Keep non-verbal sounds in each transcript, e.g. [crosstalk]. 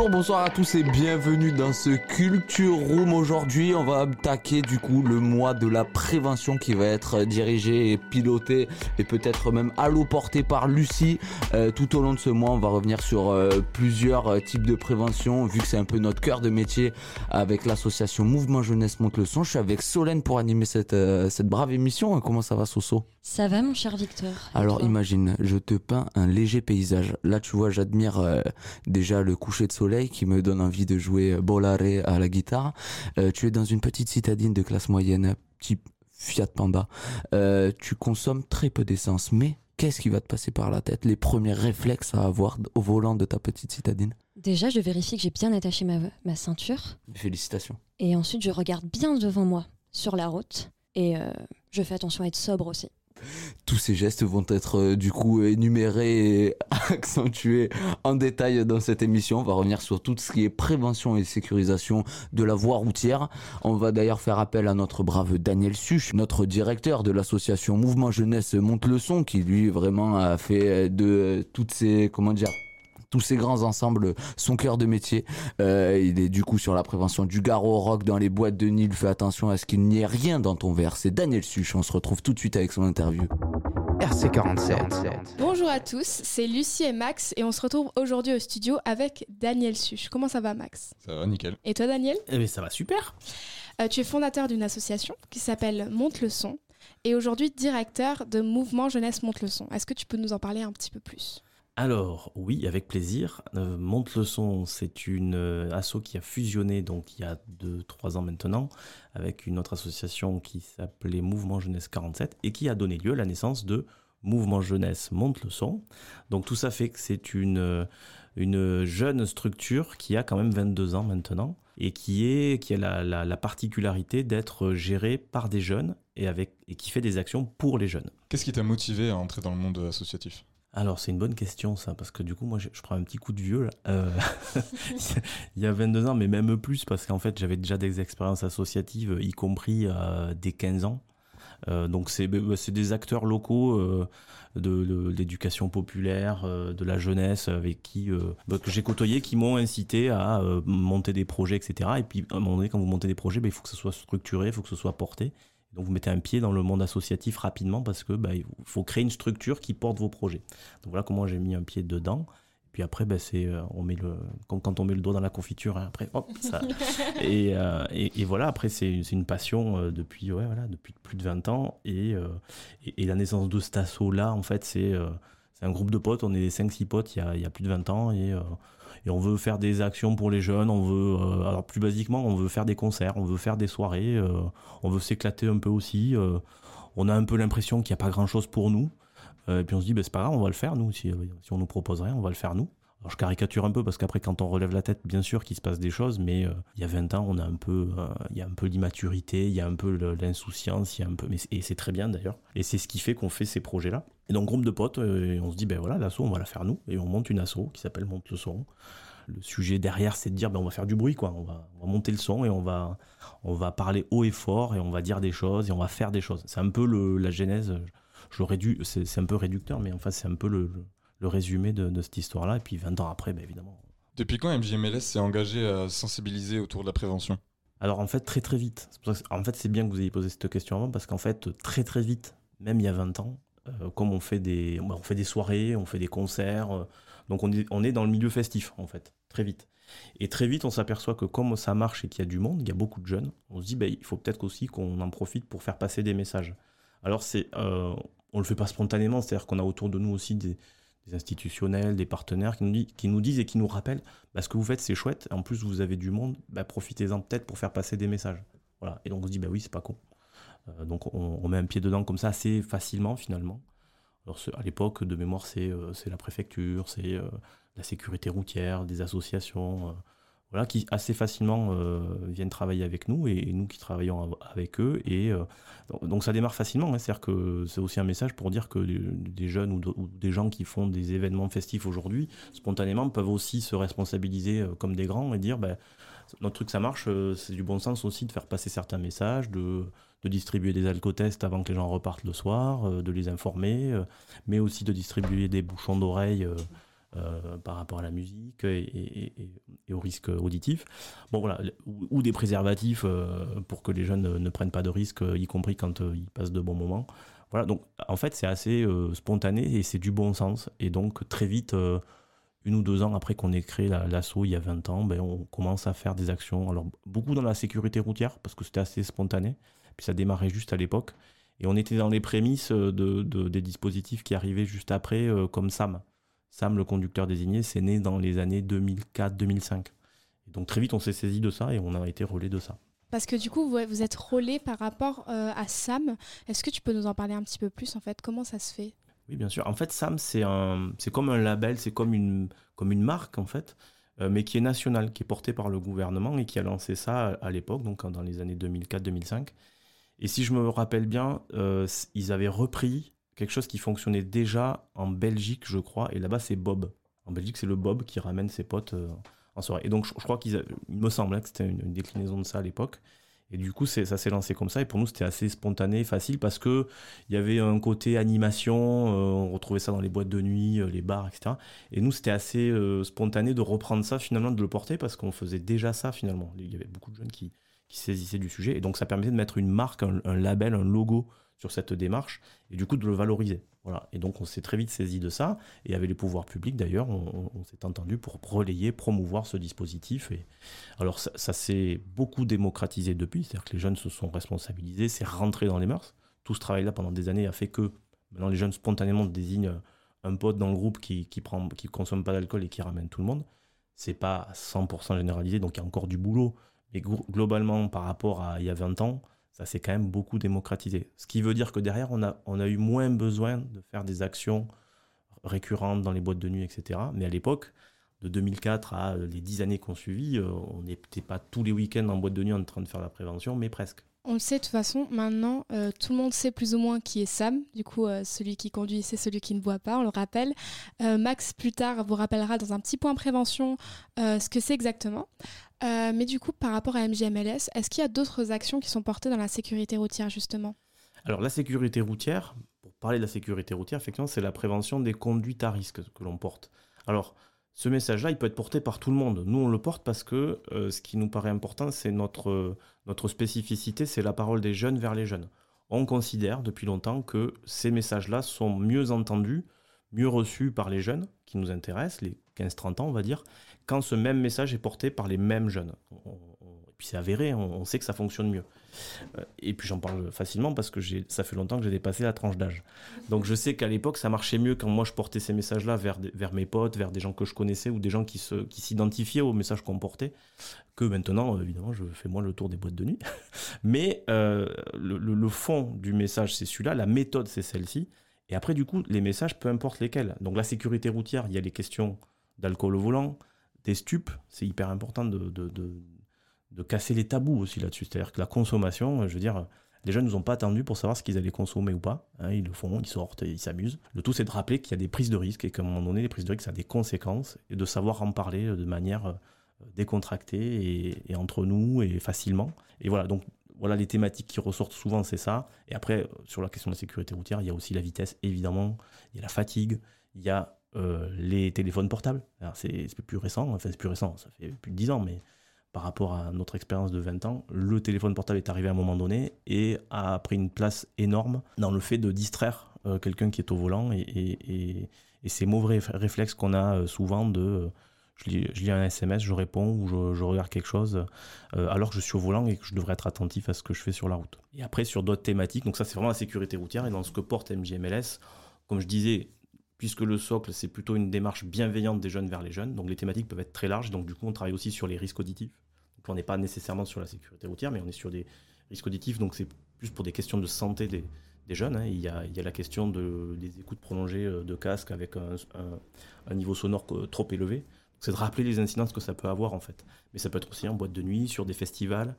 Bonjour, bonsoir à tous et bienvenue dans ce Culture Room. Aujourd'hui, on va attaquer du coup le mois de la prévention qui va être dirigé et piloté et peut-être même alloporté par Lucie. Euh, tout au long de ce mois, on va revenir sur euh, plusieurs euh, types de prévention vu que c'est un peu notre cœur de métier avec l'association Mouvement Jeunesse Monte le Son. Je suis avec Solène pour animer cette, euh, cette brave émission. Comment ça va Soso? Ça va mon cher Victor? Alors imagine, je te peins un léger paysage. Là tu vois, j'admire euh, déjà le coucher de soleil qui me donne envie de jouer euh, Bolare à la guitare. Euh, tu es dans une petite citadine de classe moyenne, type Fiat Panda. Euh, tu consommes très peu d'essence, mais qu'est-ce qui va te passer par la tête Les premiers réflexes à avoir au volant de ta petite citadine? Déjà, je vérifie que j'ai bien attaché ma, ma ceinture. Félicitations. Et ensuite, je regarde bien devant moi sur la route. Et je fais attention à être sobre aussi. Tous ces gestes vont être euh, du coup énumérés et [laughs] accentués en détail dans cette émission. On va revenir sur tout ce qui est prévention et sécurisation de la voie routière. On va d'ailleurs faire appel à notre brave Daniel Such, notre directeur de l'association Mouvement Jeunesse Monte le Son, qui lui vraiment a fait de toutes ces comment dire tous ces grands ensembles, son cœur de métier. Euh, il est du coup sur la prévention du garrot rock dans les boîtes de Nil. Fais attention à ce qu'il n'y ait rien dans ton verre. C'est Daniel Such. On se retrouve tout de suite avec son interview. RC47. Bonjour à tous, c'est Lucie et Max et on se retrouve aujourd'hui au studio avec Daniel Such. Comment ça va Max? Ça va, nickel. Et toi Daniel? Eh bien, ça va super. Euh, Tu es fondateur d'une association qui s'appelle Monte le Son et aujourd'hui directeur de Mouvement Jeunesse Monte le Son. Est-ce que tu peux nous en parler un petit peu plus? Alors, oui, avec plaisir. Euh, Monte le son, c'est une euh, asso qui a fusionné donc il y a 2-3 ans maintenant avec une autre association qui s'appelait Mouvement Jeunesse 47 et qui a donné lieu à la naissance de Mouvement Jeunesse Monte le son. Donc tout ça fait que c'est une, euh, une jeune structure qui a quand même 22 ans maintenant et qui, a la, la- la particularité d'être gérée par des jeunes et, et qui fait des actions pour les jeunes. Qu'est-ce qui t'a motivé à entrer dans le monde associatif? Alors, c'est une bonne question, ça, parce que du coup, moi, je, prends un petit coup de vieux, là. Euh, [laughs] il y a 22 ans, mais même plus, parce qu'en fait, j'avais déjà des expériences associatives, y compris euh, dès 15 ans. Euh, donc, c'est bah, c'est des acteurs locaux de, l'éducation populaire, de la jeunesse, avec qui bah, que j'ai côtoyé, qui m'ont incité à monter des projets, etc. Et puis, à un moment donné, quand vous montez des projets, bah, il faut que ce soit structuré, il faut que ce soit porté. Donc vous mettez un pied dans le monde associatif rapidement parce que bah, il faut créer une structure qui porte vos projets. Donc voilà comment j'ai mis un pied dedans. Et puis après, bah, c'est euh, on met le comme quand on met le doigt dans la confiture. hein, après, hop, ça. [laughs] et, euh, et, et voilà. Après, c'est une passion euh, depuis ouais, voilà depuis plus de 20 ans. Et, euh, et, et la naissance de cet assaut là, en fait, c'est euh, c'est un groupe de potes. On est 5-6 potes il y a, il y a plus de 20 ans et et on veut faire des actions pour les jeunes, on veut, euh, alors plus basiquement, on veut faire des concerts, on veut faire des soirées, euh, on veut s'éclater un peu aussi. euh, on a un peu l'impression qu'il n'y a pas grand-chose pour nous. Et puis on se dit, bah, c'est pas grave, on va le faire, nous. Si, si on nous propose rien, on va le faire, nous. Je caricature un peu parce qu'après, quand on relève la tête, bien sûr qu'il se passe des choses, mais euh, il y a 20 ans, on a un peu, euh, il y a un peu l'immaturité, il y a un peu l'insouciance, il y a un peu, et c'est très bien d'ailleurs. Et c'est ce qui fait qu'on fait ces projets-là. Et donc, groupe de potes, euh, on se dit, ben voilà, l'asso, on va la faire nous. Et on monte une asso qui s'appelle Monte le son. Le sujet derrière, c'est de dire, ben, on va faire du bruit, quoi. On va, on va monter le son et on va, on va parler haut et fort et on va dire des choses et on va faire des choses. C'est un peu la genèse. Je l'aurais dû, c'est un peu réducteur, mais enfin, c'est un peu le- le résumé de, de cette histoire-là. Et puis 20 ans après, ben, évidemment. Depuis quand MJMLS s'est engagé à sensibiliser autour de la prévention? Alors en fait, très très vite. C'est pour ça que- en fait, c'est bien que vous ayez posé cette question avant parce qu'en fait, très très vite, même il y a 20 ans, euh, comme on fait des, bah, on fait des soirées, on fait des concerts, euh, donc on est, on est dans le milieu festif en fait, très vite. Et très vite, on s'aperçoit que comme ça marche et qu'il y a du monde, il y a beaucoup de jeunes, on se dit, bah, il faut peut-être aussi qu'on en profite pour faire passer des messages. Alors c'est, euh, on le fait pas spontanément, c'est-à-dire qu'on a autour de nous aussi des, des institutionnels, des partenaires qui nous, qui nous disent et qui nous rappellent, bah, ce que vous faites c'est chouette, en plus vous avez du monde, bah, profitez-en peut-être pour faire passer des messages. Voilà. Et donc on se dit, bah oui, c'est pas con. Euh, donc on, met un pied dedans comme ça assez facilement finalement. Alors à l'époque, de mémoire, c'est euh, la préfecture, c'est euh, la sécurité routière, des associations. Voilà, qui assez facilement euh, viennent travailler avec nous et, nous qui travaillons av- avec eux. Et euh, donc- ça démarre facilement. hein. C'est-à-dire que c'est aussi un message pour dire que des, jeunes ou, de- ou des gens qui font des événements festifs aujourd'hui, spontanément, peuvent aussi se responsabiliser euh, comme des grands et dire ben, notre truc ça marche, c'est du bon sens aussi de faire passer certains messages, de, de distribuer des alcotests avant que les gens repartent le soir, de les informer, mais aussi de distribuer des bouchons d'oreilles. Euh, par rapport à la musique et, au risque auditif. Bon voilà, ou, des préservatifs euh, pour que les jeunes ne, ne prennent pas de risques, y compris quand euh, ils passent de bons moments. Voilà, donc en fait c'est assez spontané et c'est du bon sens. Et donc très vite, une ou deux ans après qu'on ait créé la- l'assaut il y a 20 ans, ben, on commence à faire des actions. Alors beaucoup dans la sécurité routière parce que c'était assez spontané, puis ça démarrait juste à l'époque. Et on était dans les prémices de, de- des dispositifs qui arrivaient juste après, comme SAM. Sam, le conducteur désigné, c'est né dans les années 2004-2005. Et donc très vite, on s'est saisi de ça et on a été relais de ça. Parce que du coup, vous, êtes relais par rapport euh, à Sam. Est-ce que tu peux nous en parler un petit peu plus en fait? Comment ça se fait? Oui, bien sûr. En fait, Sam, c'est un, c'est comme un label, c'est comme une, comme une marque en fait, euh, mais qui est nationale, qui est portée par le gouvernement et qui a lancé ça à, à l'époque, donc dans les années 2004-2005. Et si je me rappelle bien, euh, ils avaient repris quelque chose qui fonctionnait déjà en Belgique, je crois, et là-bas c'est Bob. En Belgique, c'est le Bob qui ramène ses potes euh, en soirée. Et donc, je, crois qu'il me semble hein, que c'était une, déclinaison de ça à l'époque. Et du coup, ça s'est lancé comme ça. Et pour nous, c'était assez spontané, facile, parce que il y avait un côté animation. euh, on retrouvait ça dans les boîtes de nuit, euh, les bars, etc. Et nous, c'était assez spontané de reprendre ça, finalement, de le porter, parce qu'on faisait déjà ça, finalement. Il y avait beaucoup de jeunes qui, saisissaient du sujet. Et donc, ça permettait de mettre une marque, un label, un logo sur cette démarche, et du coup, de le valoriser. Voilà. Et donc, on s'est très vite saisi de ça. Et avec les pouvoirs publics, d'ailleurs, on, s'est entendu pour relayer, promouvoir ce dispositif. Et alors, ça, ça s'est beaucoup démocratisé depuis, c'est-à-dire que les jeunes se sont responsabilisés, c'est rentré dans les mœurs. Tout ce travail-là pendant des années a fait que maintenant les jeunes spontanément désignent un pote dans le groupe qui qui prend, qui consomme pas d'alcool et qui ramène tout le monde. C'est pas 100% généralisé, donc il y a encore du boulot. Mais glo- globalement, par rapport à il y a 20 ans, ça s'est quand même beaucoup démocratisé. Ce qui veut dire que derrière, on a, on a eu moins besoin de faire des actions récurrentes dans les boîtes de nuit, etc. Mais à l'époque, de 2004 à les 10 années qu'on suivi, euh, on n'était pas tous les week-ends en boîte de nuit en train de faire la prévention, mais presque. On le sait de toute façon, maintenant, euh, tout le monde sait plus ou moins qui est Sam. Du coup, euh, celui qui conduit, c'est celui qui ne boit pas, on le rappelle. Euh, Max, plus tard, vous rappellera dans un petit point prévention ce que c'est exactement. Mais du coup, par rapport à MGMLS, est-ce qu'il y a d'autres actions qui sont portées dans la sécurité routière, justement? Alors la sécurité routière, pour parler de la sécurité routière, effectivement, c'est la prévention des conduites à risque que l'on porte. Alors, ce message-là, il peut être porté par tout le monde. Nous, on le porte parce que euh, ce qui nous paraît important, c'est notre, euh, notre spécificité, c'est la parole des jeunes vers les jeunes. On considère depuis longtemps que ces messages-là sont mieux entendus, mieux reçus par les jeunes qui nous intéressent, les 15-30 ans, on va dire, quand ce même message est porté par les mêmes jeunes. C'est avéré, on, sait que ça fonctionne mieux. Euh, Et puis j'en parle facilement parce que ça fait longtemps que j'ai dépassé la tranche d'âge. Donc je sais qu'à l'époque, ça marchait mieux quand moi je portais ces messages-là vers, mes potes, vers des gens que je connaissais ou des gens qui s'identifiaient aux messages qu'on portait, que maintenant, euh, évidemment, je fais moi le tour des boîtes de nuit. [laughs] Mais euh, le, fond du message, c'est celui-là, la méthode, c'est celle-ci. Et après, du coup, les messages, peu importe lesquels. Donc la sécurité routière, il y a les questions d'alcool au volant, des stupes, c'est hyper important de, de casser les tabous aussi là-dessus. C'est-à-dire que la consommation, je veux dire, les jeunes ne nous ont pas attendu pour savoir ce qu'ils allaient consommer ou pas. hein, ils le font, ils sortent, ils s'amusent. Le tout, c'est de rappeler qu'il y a des prises de risques et qu'à un moment donné, les prises de risques, ça a des conséquences et de savoir en parler euh, de manière euh, décontractée et, entre nous et facilement. Et voilà, donc voilà les thématiques qui ressortent souvent, c'est ça. Et après, euh, sur la question de la sécurité routière, il y a aussi la vitesse, évidemment. Il y a la fatigue, il y a les téléphones portables. C'est plus récent, enfin c'est plus récent, ça fait plus de 10 ans, mais par rapport à notre expérience de 20 ans, le téléphone portable est arrivé à un moment donné et a pris une place énorme dans le fait de distraire euh, quelqu'un qui est au volant et, ces mauvais réf- réflexes qu'on a euh, souvent de euh, je lis, un SMS, je réponds ou je, regarde quelque chose alors que je suis au volant et que je devrais être attentif à ce que je fais sur la route. Et après sur d'autres thématiques, donc ça c'est vraiment la sécurité routière et dans ce que porte MJMLS, comme je disais, puisque le socle, c'est plutôt une démarche bienveillante des jeunes vers les jeunes. Donc les thématiques peuvent être très larges. Donc du coup, on travaille aussi sur les risques auditifs. Donc on n'est pas nécessairement sur la sécurité routière, mais on est sur des risques auditifs. Donc c'est plus pour des questions de santé des, jeunes. hein. Il, y a, la question de, des écoutes prolongées euh, de casque avec un, niveau sonore euh, trop élevé. C'est de rappeler les incidences que ça peut avoir en fait. Mais ça peut être aussi en boîte de nuit, sur des festivals.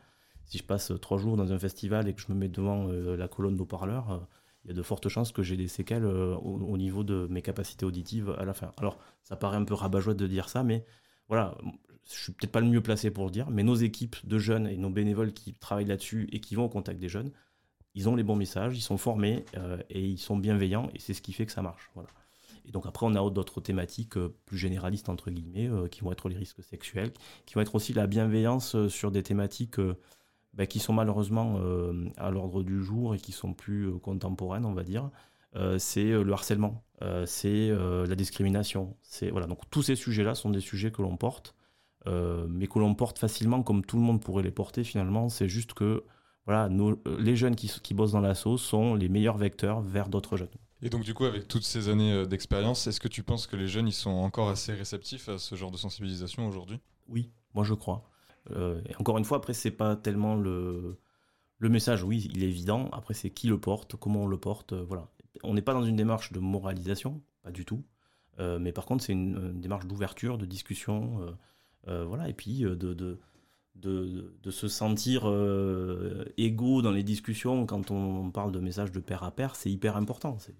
Si je passe trois jours dans un festival et que je me mets devant euh, la colonne d'eau-parleurs, euh, il y a de fortes chances que j'ai des séquelles euh, au, au niveau de mes capacités auditives à la fin. Alors, ça paraît un peu rabat-joie de dire ça, mais voilà, je suis peut-être pas le mieux placé pour le dire, mais nos équipes de jeunes et nos bénévoles qui travaillent là-dessus et qui vont au contact des jeunes, ils ont les bons messages, ils sont formés euh, et ils sont bienveillants et c'est ce qui fait que ça marche. Et donc après, on a d'autres thématiques euh, plus généralistes, entre guillemets, qui vont être les risques sexuels, qui vont être aussi la bienveillance sur des thématiques bah, qui sont malheureusement euh, à l'ordre du jour et qui sont plus euh, contemporaines, on va dire. Euh, c'est le harcèlement, c'est la discrimination. C'est voilà. Donc tous ces sujets-là sont des sujets que l'on porte, mais que l'on porte facilement, comme tout le monde pourrait les porter finalement. C'est juste que voilà, nos- les jeunes qui, qui bossent dans l'assaut sont les meilleurs vecteurs vers d'autres jeunes. Et donc du coup, avec toutes ces années d'expérience, est-ce que tu penses que les jeunes ils sont encore assez réceptifs à ce genre de sensibilisation aujourd'hui? Oui, moi je crois. Euh, et encore une fois, après, c'est pas tellement le, le message, oui, il est évident. Après, c'est qui le porte, comment on le porte. euh, voilà. On n'est pas dans une démarche de moralisation, pas du tout. Euh, mais par contre, c'est une, démarche d'ouverture, de discussion. voilà, et puis de, de, de, se sentir égaux dans les discussions quand on parle de messages de pair à pair, c'est hyper important. C'est,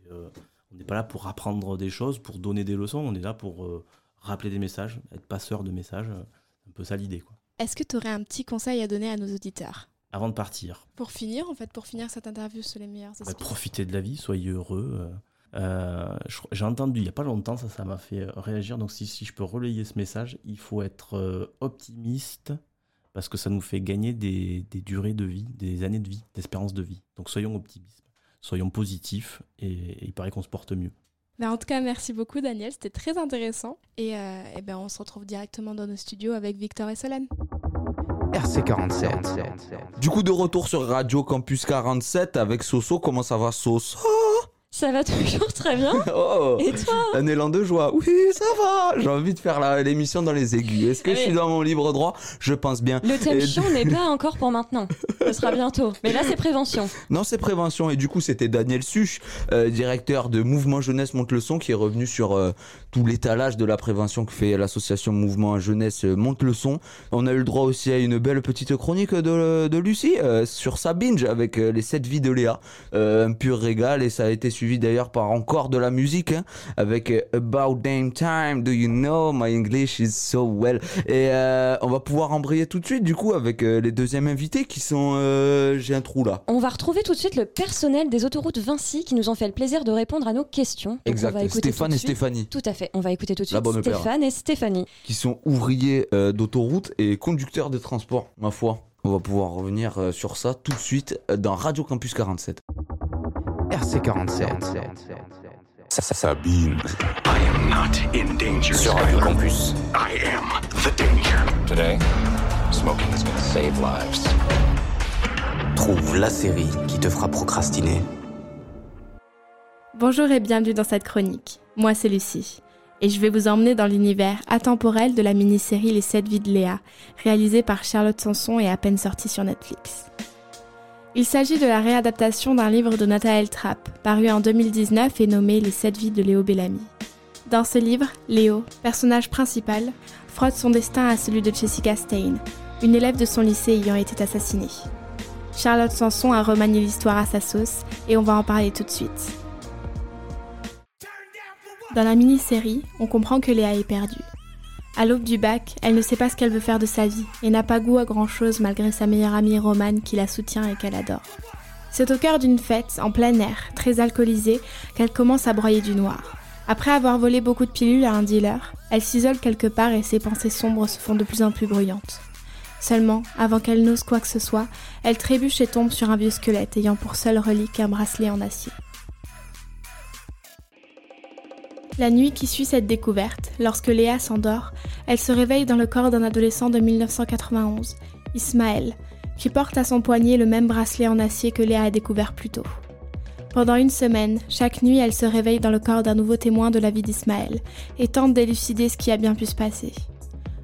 on n'est pas là pour apprendre des choses, pour donner des leçons, on est là pour rappeler des messages, être passeur de messages. euh, un peu ça l'idée, quoi. Est-ce que tu aurais un petit conseil à donner à nos auditeurs Avant de partir, Pour finir, en fait, pour finir cette interview sur les meilleurs bah, profitez de la vie, soyez heureux. euh. Euh, J'ai entendu il n'y a pas longtemps, ça ça m'a fait euh, réagir. Donc si, si je peux relayer ce message, il faut être optimiste parce que ça nous fait gagner des, des durées de vie, des années de vie, d'espérance de vie. Donc soyons optimistes, soyons positifs et, et il paraît qu'on se porte mieux. Bah, en tout cas, merci beaucoup, Daniel. C'était très intéressant. Et, euh, eh ben, on se retrouve directement dans nos studios avec Victor et Solène. RC47. Du coup, de retour sur Radio Campus 47 avec Soso. Comment ça va, Soso? Ça va toujours très bien. [laughs] Oh Et toi Un élan de joie. Oui, ça va. J'ai envie de faire l'émission dans les aigus. Est-ce que je suis dans mon libre droit? Je pense bien. Le thème Et- n'est [laughs] pas encore pour maintenant. Ce sera bientôt. Mais là, c'est prévention. Non, c'est prévention. Et du coup, c'était Daniel Such, euh, directeur de Mouvement Jeunesse Monte le Son, qui est revenu sur euh, tout l'étalage de la prévention que fait l'association Mouvement Jeunesse euh, Monte le Son. On a eu le droit aussi à une belle petite chronique de, de Lucie euh, sur sa binge avec les 7 vies de Léa. Un pur régal. Et ça a été suivi d'ailleurs par encore de la musique hein, avec euh, About Damn Time. Do you know my English is so well? Et euh, on va pouvoir embrayer tout de suite, du coup, avec euh, les deuxièmes invités qui sont. euh, J'ai un trou là. On va retrouver tout de suite le personnel des autoroutes Vinci qui nous ont fait le plaisir de répondre à nos questions. Donc, on Exact. va écouter Stéphane et suite- Stéphanie, Tout à fait. On va écouter tout de suite. Stéphane et Stéphanie. qui sont ouvriers d'autoroute et conducteurs de transport, ma foi. On va pouvoir revenir sur ça tout de suite dans Radio Campus 47. RC47. Sabine. I am not in danger. Sur Radio Campus. I am the danger. Today, smoking is gonna save lives. Trouve la série qui te fera procrastiner. Bonjour et bienvenue dans cette chronique. Moi, c'est Lucie. Et je vais vous emmener dans l'univers atemporel de la mini-série Les 7 vies de Léa, réalisée par Charlotte Sanson et à peine sortie sur Netflix. Il s'agit de la réadaptation d'un livre de Nathanaël Trapp, paru en 2019 et nommé Les 7 vies de Léo Bellamy. Dans ce livre, Léo, personnage principal, frotte son destin à celui de Jessica Stein, une élève de son lycée ayant été assassinée. Charlotte Sanson a remanié l'histoire à sa sauce et on va en parler tout de suite. Dans la mini-série, on comprend que Léa est perdue. À l'aube du bac, elle ne sait pas ce qu'elle veut faire de sa vie et n'a pas goût à grand-chose malgré sa meilleure amie Romane qui la soutient et qu'elle adore. C'est au cœur d'une fête, en plein air, très alcoolisée, qu'elle commence à broyer du noir. Après avoir volé beaucoup de pilules à un dealer, elle s'isole quelque part et ses pensées sombres se font de plus en plus bruyantes. Seulement, avant qu'elle n'ose quoi que ce soit, elle trébuche et tombe sur un vieux squelette ayant pour seule relique un bracelet en acier. La nuit qui suit cette découverte, lorsque Léa s'endort, elle se réveille dans le corps d'un adolescent de 1991, Ismaël, qui porte à son poignet le même bracelet en acier que Léa a découvert plus tôt. Pendant une semaine, chaque nuit, elle se réveille dans le corps d'un nouveau témoin de la vie d'Ismaël et tente d'élucider ce qui a bien pu se passer.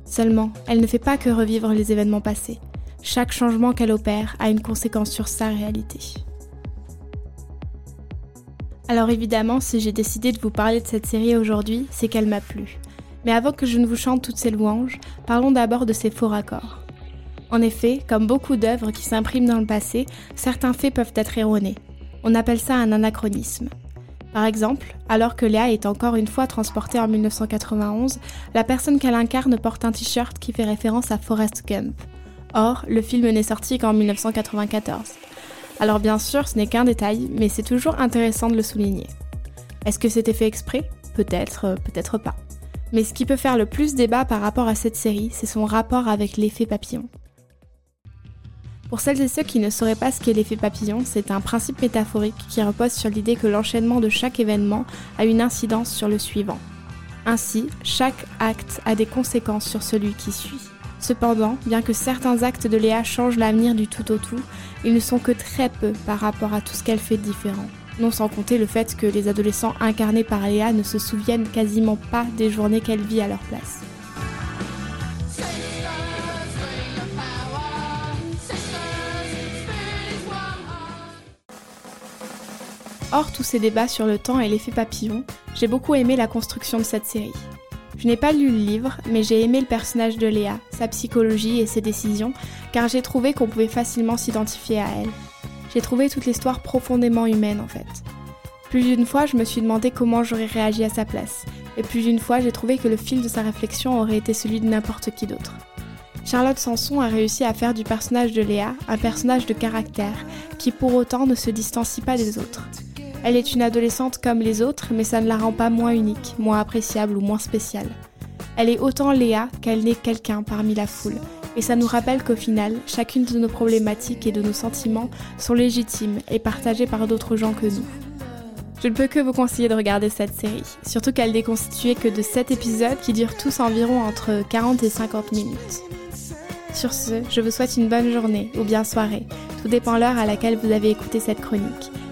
Seulement, elle ne fait pas que revivre les événements passés. Chaque changement qu'elle opère a une conséquence sur sa réalité. Alors évidemment, si j'ai décidé de vous parler de cette série aujourd'hui, c'est qu'elle m'a plu. Mais avant que je ne vous chante toutes ces louanges, parlons d'abord de ces faux raccords. En effet, comme beaucoup d'œuvres qui s'impriment dans le passé, certains faits peuvent être erronés. On appelle ça un anachronisme. Par exemple, alors que Léa est encore une fois transportée en 1991, la personne qu'elle incarne porte un t-shirt qui fait référence à Forrest Gump. Or, le film n'est sorti qu'en 1994. Alors bien sûr, ce n'est qu'un détail, mais c'est toujours intéressant de le souligner. Est-ce que c'était fait exprès? Peut-être, euh, peut-être pas. Mais ce qui peut faire le plus débat par rapport à cette série, c'est son rapport avec l'effet papillon. Pour celles et ceux qui ne sauraient pas ce qu'est l'effet papillon, c'est un principe métaphorique qui repose sur l'idée que l'enchaînement de chaque événement a une incidence sur le suivant. Ainsi, chaque acte a des conséquences sur celui qui suit. Cependant, bien que certains actes de Léa changent l'avenir du tout au tout, ils ne sont que très peu par rapport à tout ce qu'elle fait de différent. Non sans compter le fait que les adolescents incarnés par Léa ne se souviennent quasiment pas des journées qu'elle vit à leur place. Hors tous ces débats sur le temps et l'effet papillon, j'ai beaucoup aimé la construction de cette série. Je n'ai pas lu le livre, mais j'ai aimé le personnage de Léa, sa psychologie et ses décisions, car j'ai trouvé qu'on pouvait facilement s'identifier à elle. J'ai trouvé toute l'histoire profondément humaine en fait. Plus d'une fois, je me suis demandé comment j'aurais réagi à sa place, et plus d'une fois, j'ai trouvé que le fil de sa réflexion aurait été celui de n'importe qui d'autre. Charlotte Sanson a réussi à faire du personnage de Léa un personnage de caractère, qui pour autant ne se distancie pas des autres. Elle est une adolescente comme les autres, mais ça ne la rend pas moins unique, moins appréciable ou moins spéciale. Elle est autant Léa qu'elle n'est quelqu'un parmi la foule, et ça nous rappelle qu'au final, chacune de nos problématiques et de nos sentiments sont légitimes et partagées par d'autres gens que nous. Je ne peux que vous conseiller de regarder cette série, surtout qu'elle n'est constituée que de 7 épisodes qui durent tous environ entre 40 et 50 minutes. Sur ce, je vous souhaite une bonne journée ou bien soirée, tout dépend l'heure à laquelle vous avez écouté cette chronique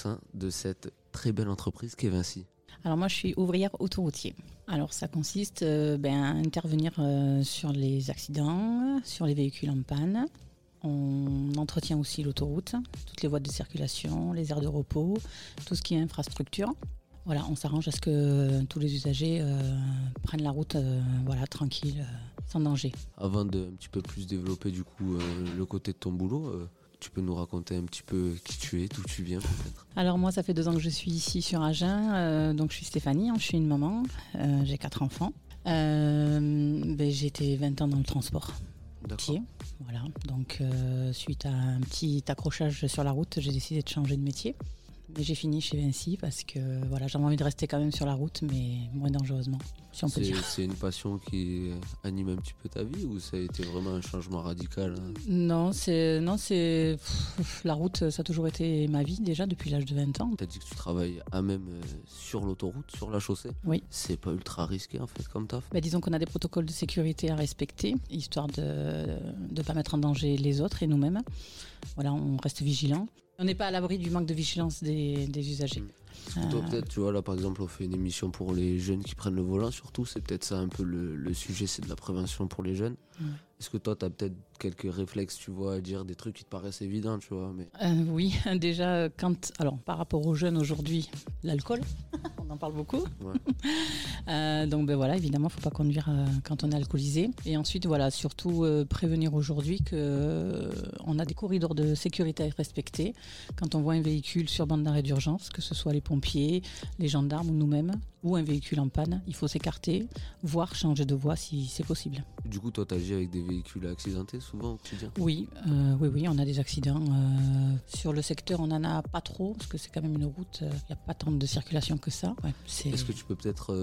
Sein de cette très belle entreprise qu'est Vinci Alors moi, je suis ouvrière autoroutier. Alors ça consiste euh, ben, à intervenir euh, sur les accidents, sur les véhicules en panne. On entretient aussi l'autoroute, toutes les voies de circulation, les aires de repos, tout ce qui est infrastructure. Voilà, on s'arrange à ce que tous les usagers euh, prennent la route voilà, tranquille, sans danger. Avant de un petit peu plus développer du coup le côté de ton boulot, tu peux nous raconter un petit peu qui tu es, d'où tu viens peut-être Alors moi, ça fait deux ans que je suis ici sur Agen. Euh, donc je suis Stéphanie, hein, je suis une maman, euh, j'ai quatre enfants. Euh, ben, j'ai été 20 ans dans le transport. D'accord. Voilà, donc suite à un petit accrochage sur la route, j'ai décidé de changer de métier. J'ai fini chez Vinci parce que voilà, j'avais envie de rester quand même sur la route, mais moins dangereusement, si on peut dire. C'est une passion qui anime un petit peu ta vie ou ça a été vraiment un changement radical hein? Non, c'est non, c'est la route, ça a toujours été ma vie déjà depuis l'âge de 20 ans. Tu as dit que tu travailles à même euh, sur l'autoroute, sur la chaussée? Oui. C'est pas ultra risqué en fait comme taf? Bah, disons qu'on a des protocoles de sécurité à respecter, histoire de ne pas mettre en danger les autres et nous-mêmes. Voilà, on reste vigilant. On n'est pas à l'abri du manque de vigilance des, usagers. Toi, euh, peut-être, tu vois, là, par exemple, on fait une émission pour les jeunes qui prennent le volant, surtout. C'est peut-être ça un peu le, sujet, c'est de la prévention pour les jeunes. Est-ce que toi, tu as peut-être quelques réflexes, tu vois, à dire des trucs qui te paraissent évidents, tu vois mais... Euh, oui, [laughs] déjà, quand. Alors, par rapport aux jeunes aujourd'hui, l'alcool, [laughs] on en parle beaucoup. [laughs] Euh, donc, ben voilà, évidemment, il ne faut pas conduire euh, quand on est alcoolisé. Et ensuite, voilà, surtout prévenir aujourd'hui qu'on a des corridors de sécurité à respecter. Quand on voit un véhicule sur bande d'arrêt d'urgence, que ce soit les pompiers, les gendarmes ou nous-mêmes, ou un véhicule en panne, il faut s'écarter, voire changer de voie si c'est possible. Du coup, toi, tu agis avec des véhicules accidentés souvent au quotidien? Oui, euh, oui, oui, on a des accidents. Euh, sur le secteur, on n'en a pas trop, parce que c'est quand même une route, il euh, n'y a pas tant de circulation que ça. Est-ce que tu peux peut-être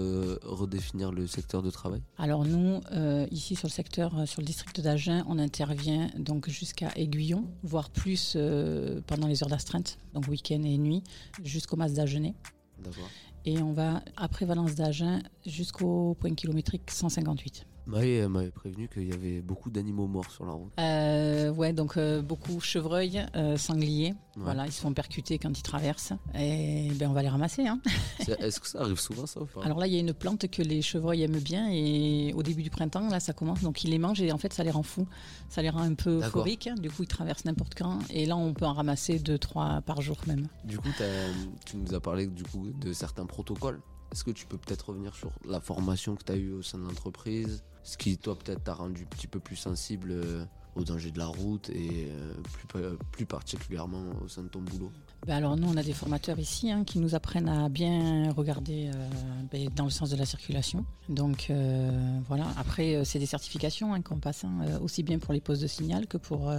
redéfinir le secteur de travail? Alors nous, ici sur le secteur, sur le district d'Agen, on intervient donc jusqu'à Aiguillon, voire plus pendant les heures d'astreinte, donc week-end et nuit, jusqu'au Mas d'Agenais. Et on va, après Valence d'Agen, jusqu'au point kilométrique 158. Maë m'avait prévenu qu'il y avait beaucoup d'animaux morts sur la route. Euh, ouais, donc euh, beaucoup chevreuils, euh, sangliers. Voilà, ils se font percuter quand ils traversent. Et ben, on va les ramasser. Hein. [laughs] Est-ce que ça arrive souvent, ça Alors là, il y a une plante que les chevreuils aiment bien. Et au début du printemps, là, ça commence. Donc ils les mangent et en fait, ça les rend fous. Ça les rend un peu euphoriques. Du coup, ils traversent n'importe quand. Et là, on peut en ramasser deux, trois par jour même. Du coup, tu nous as parlé du coup, de certains protocoles. Est-ce que tu peux peut-être revenir sur la formation que tu as eue au sein de l'entreprise? Ce qui, toi, peut-être t'a rendu un petit peu plus sensible euh, aux dangers de la route et euh, plus, plus particulièrement au sein de ton boulot? Ben alors nous, on a des formateurs ici hein, qui nous apprennent à bien regarder euh, ben, dans le sens de la circulation. Donc voilà, après, c'est des certifications hein, qu'on passe, hein, aussi bien pour les postes de signal que pour,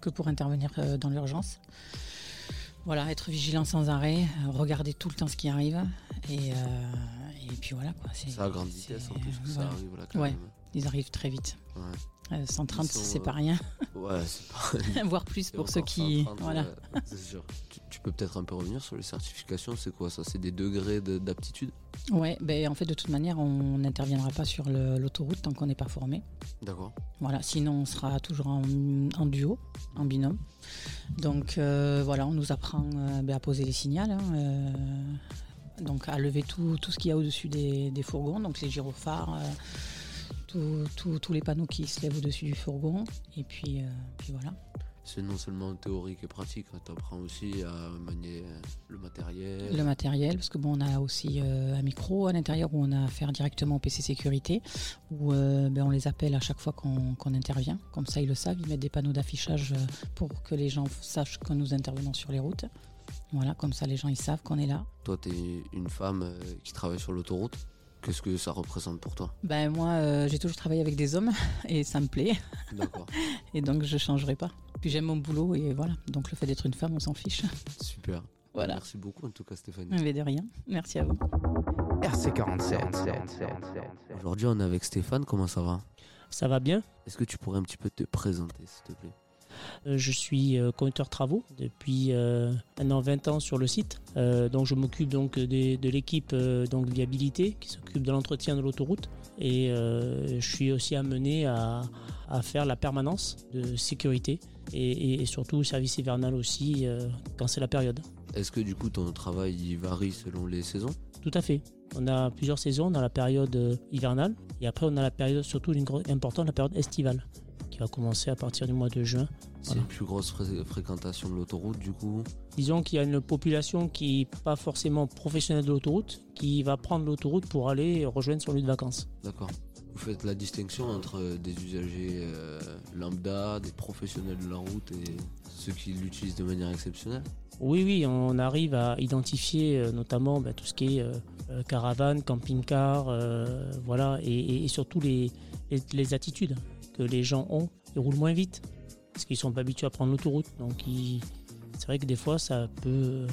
que pour intervenir dans l'urgence. Voilà, être vigilant sans arrêt, regarder tout le temps ce qui arrive. Et, et puis voilà. Quoi, c'est à grande vitesse en plus que ça arrive là quand ouais. Ils arrivent très vite. 130, c'est pas rien. Ouais, c'est pas [laughs] Voire plus pour ceux qui. voilà. [laughs] c'est sûr. Tu, peux peut-être un peu revenir sur les certifications. C'est quoi ça? C'est des degrés d'aptitude? Ouais, ben, en fait, de toute manière, on n'interviendra pas sur l'autoroute tant qu'on n'est pas formé. D'accord. Voilà, sinon, on sera toujours en, duo, en binôme. Donc, euh, voilà, on nous apprend euh, ben, à poser les signaux. Hein, euh, donc à lever tout, tout ce qu'il y a au-dessus des, fourgons, donc les gyrophares, euh, tous les panneaux qui se lèvent au-dessus du fourgon, et puis, euh, puis voilà. C'est non seulement théorique et pratique, hein, tu apprends aussi à manier le matériel. Le matériel, parce que bon, on a aussi euh, un micro à l'intérieur où on a affaire directement au PC sécurité, où ben, on les appelle à chaque fois qu'on intervient. Comme ça, ils le savent, ils mettent des panneaux d'affichage pour que les gens sachent que nous intervenons sur les routes. Voilà, comme ça les gens ils savent qu'on est là. Toi, tu es une femme euh, qui travaille sur l'autoroute. Qu'est-ce que ça représente pour toi? Ben moi, euh, j'ai toujours travaillé avec des hommes [laughs] et ça me plaît. D'accord. [laughs] et donc je changerai pas. Puis j'aime mon boulot et voilà. Donc le fait d'être une femme, on s'en fiche. [laughs] Super. Voilà. Merci beaucoup en tout cas Stéphanie. Mais de rien. Merci à vous. RC47. Aujourd'hui on est avec Stéphane, comment ça va? Ça va bien? Est-ce que tu pourrais un petit peu te présenter s'il te plaît? Je suis conducteur travaux depuis maintenant 20 ans sur le site. donc je m'occupe donc de, l'équipe donc viabilité qui s'occupe de l'entretien de l'autoroute et je suis aussi amené à, faire la permanence de sécurité et, surtout service hivernal aussi quand c'est la période. Est-ce que du coup ton travail varie selon les saisons? Tout à fait. On a plusieurs saisons, dans la période euh, hivernale et après on a la période surtout importante, la période estivale va commencer à partir du mois de juin. C'est une plus grosse fréquentation de l'autoroute du coup Disons qu'il y a une population qui n'est pas forcément professionnelle de l'autoroute qui va prendre l'autoroute pour aller rejoindre son lieu de vacances. D'accord. Vous faites la distinction entre euh, des usagers euh, lambda, des professionnels de la route et ceux qui l'utilisent de manière exceptionnelle? Oui, oui, on arrive à identifier euh, notamment bah, tout ce qui est euh, caravane, camping-car, voilà, et, surtout les, les, attitudes les gens ont. Ils roulent moins vite parce qu'ils sont pas habitués à prendre l'autoroute. Donc c'est vrai que des fois, ça peut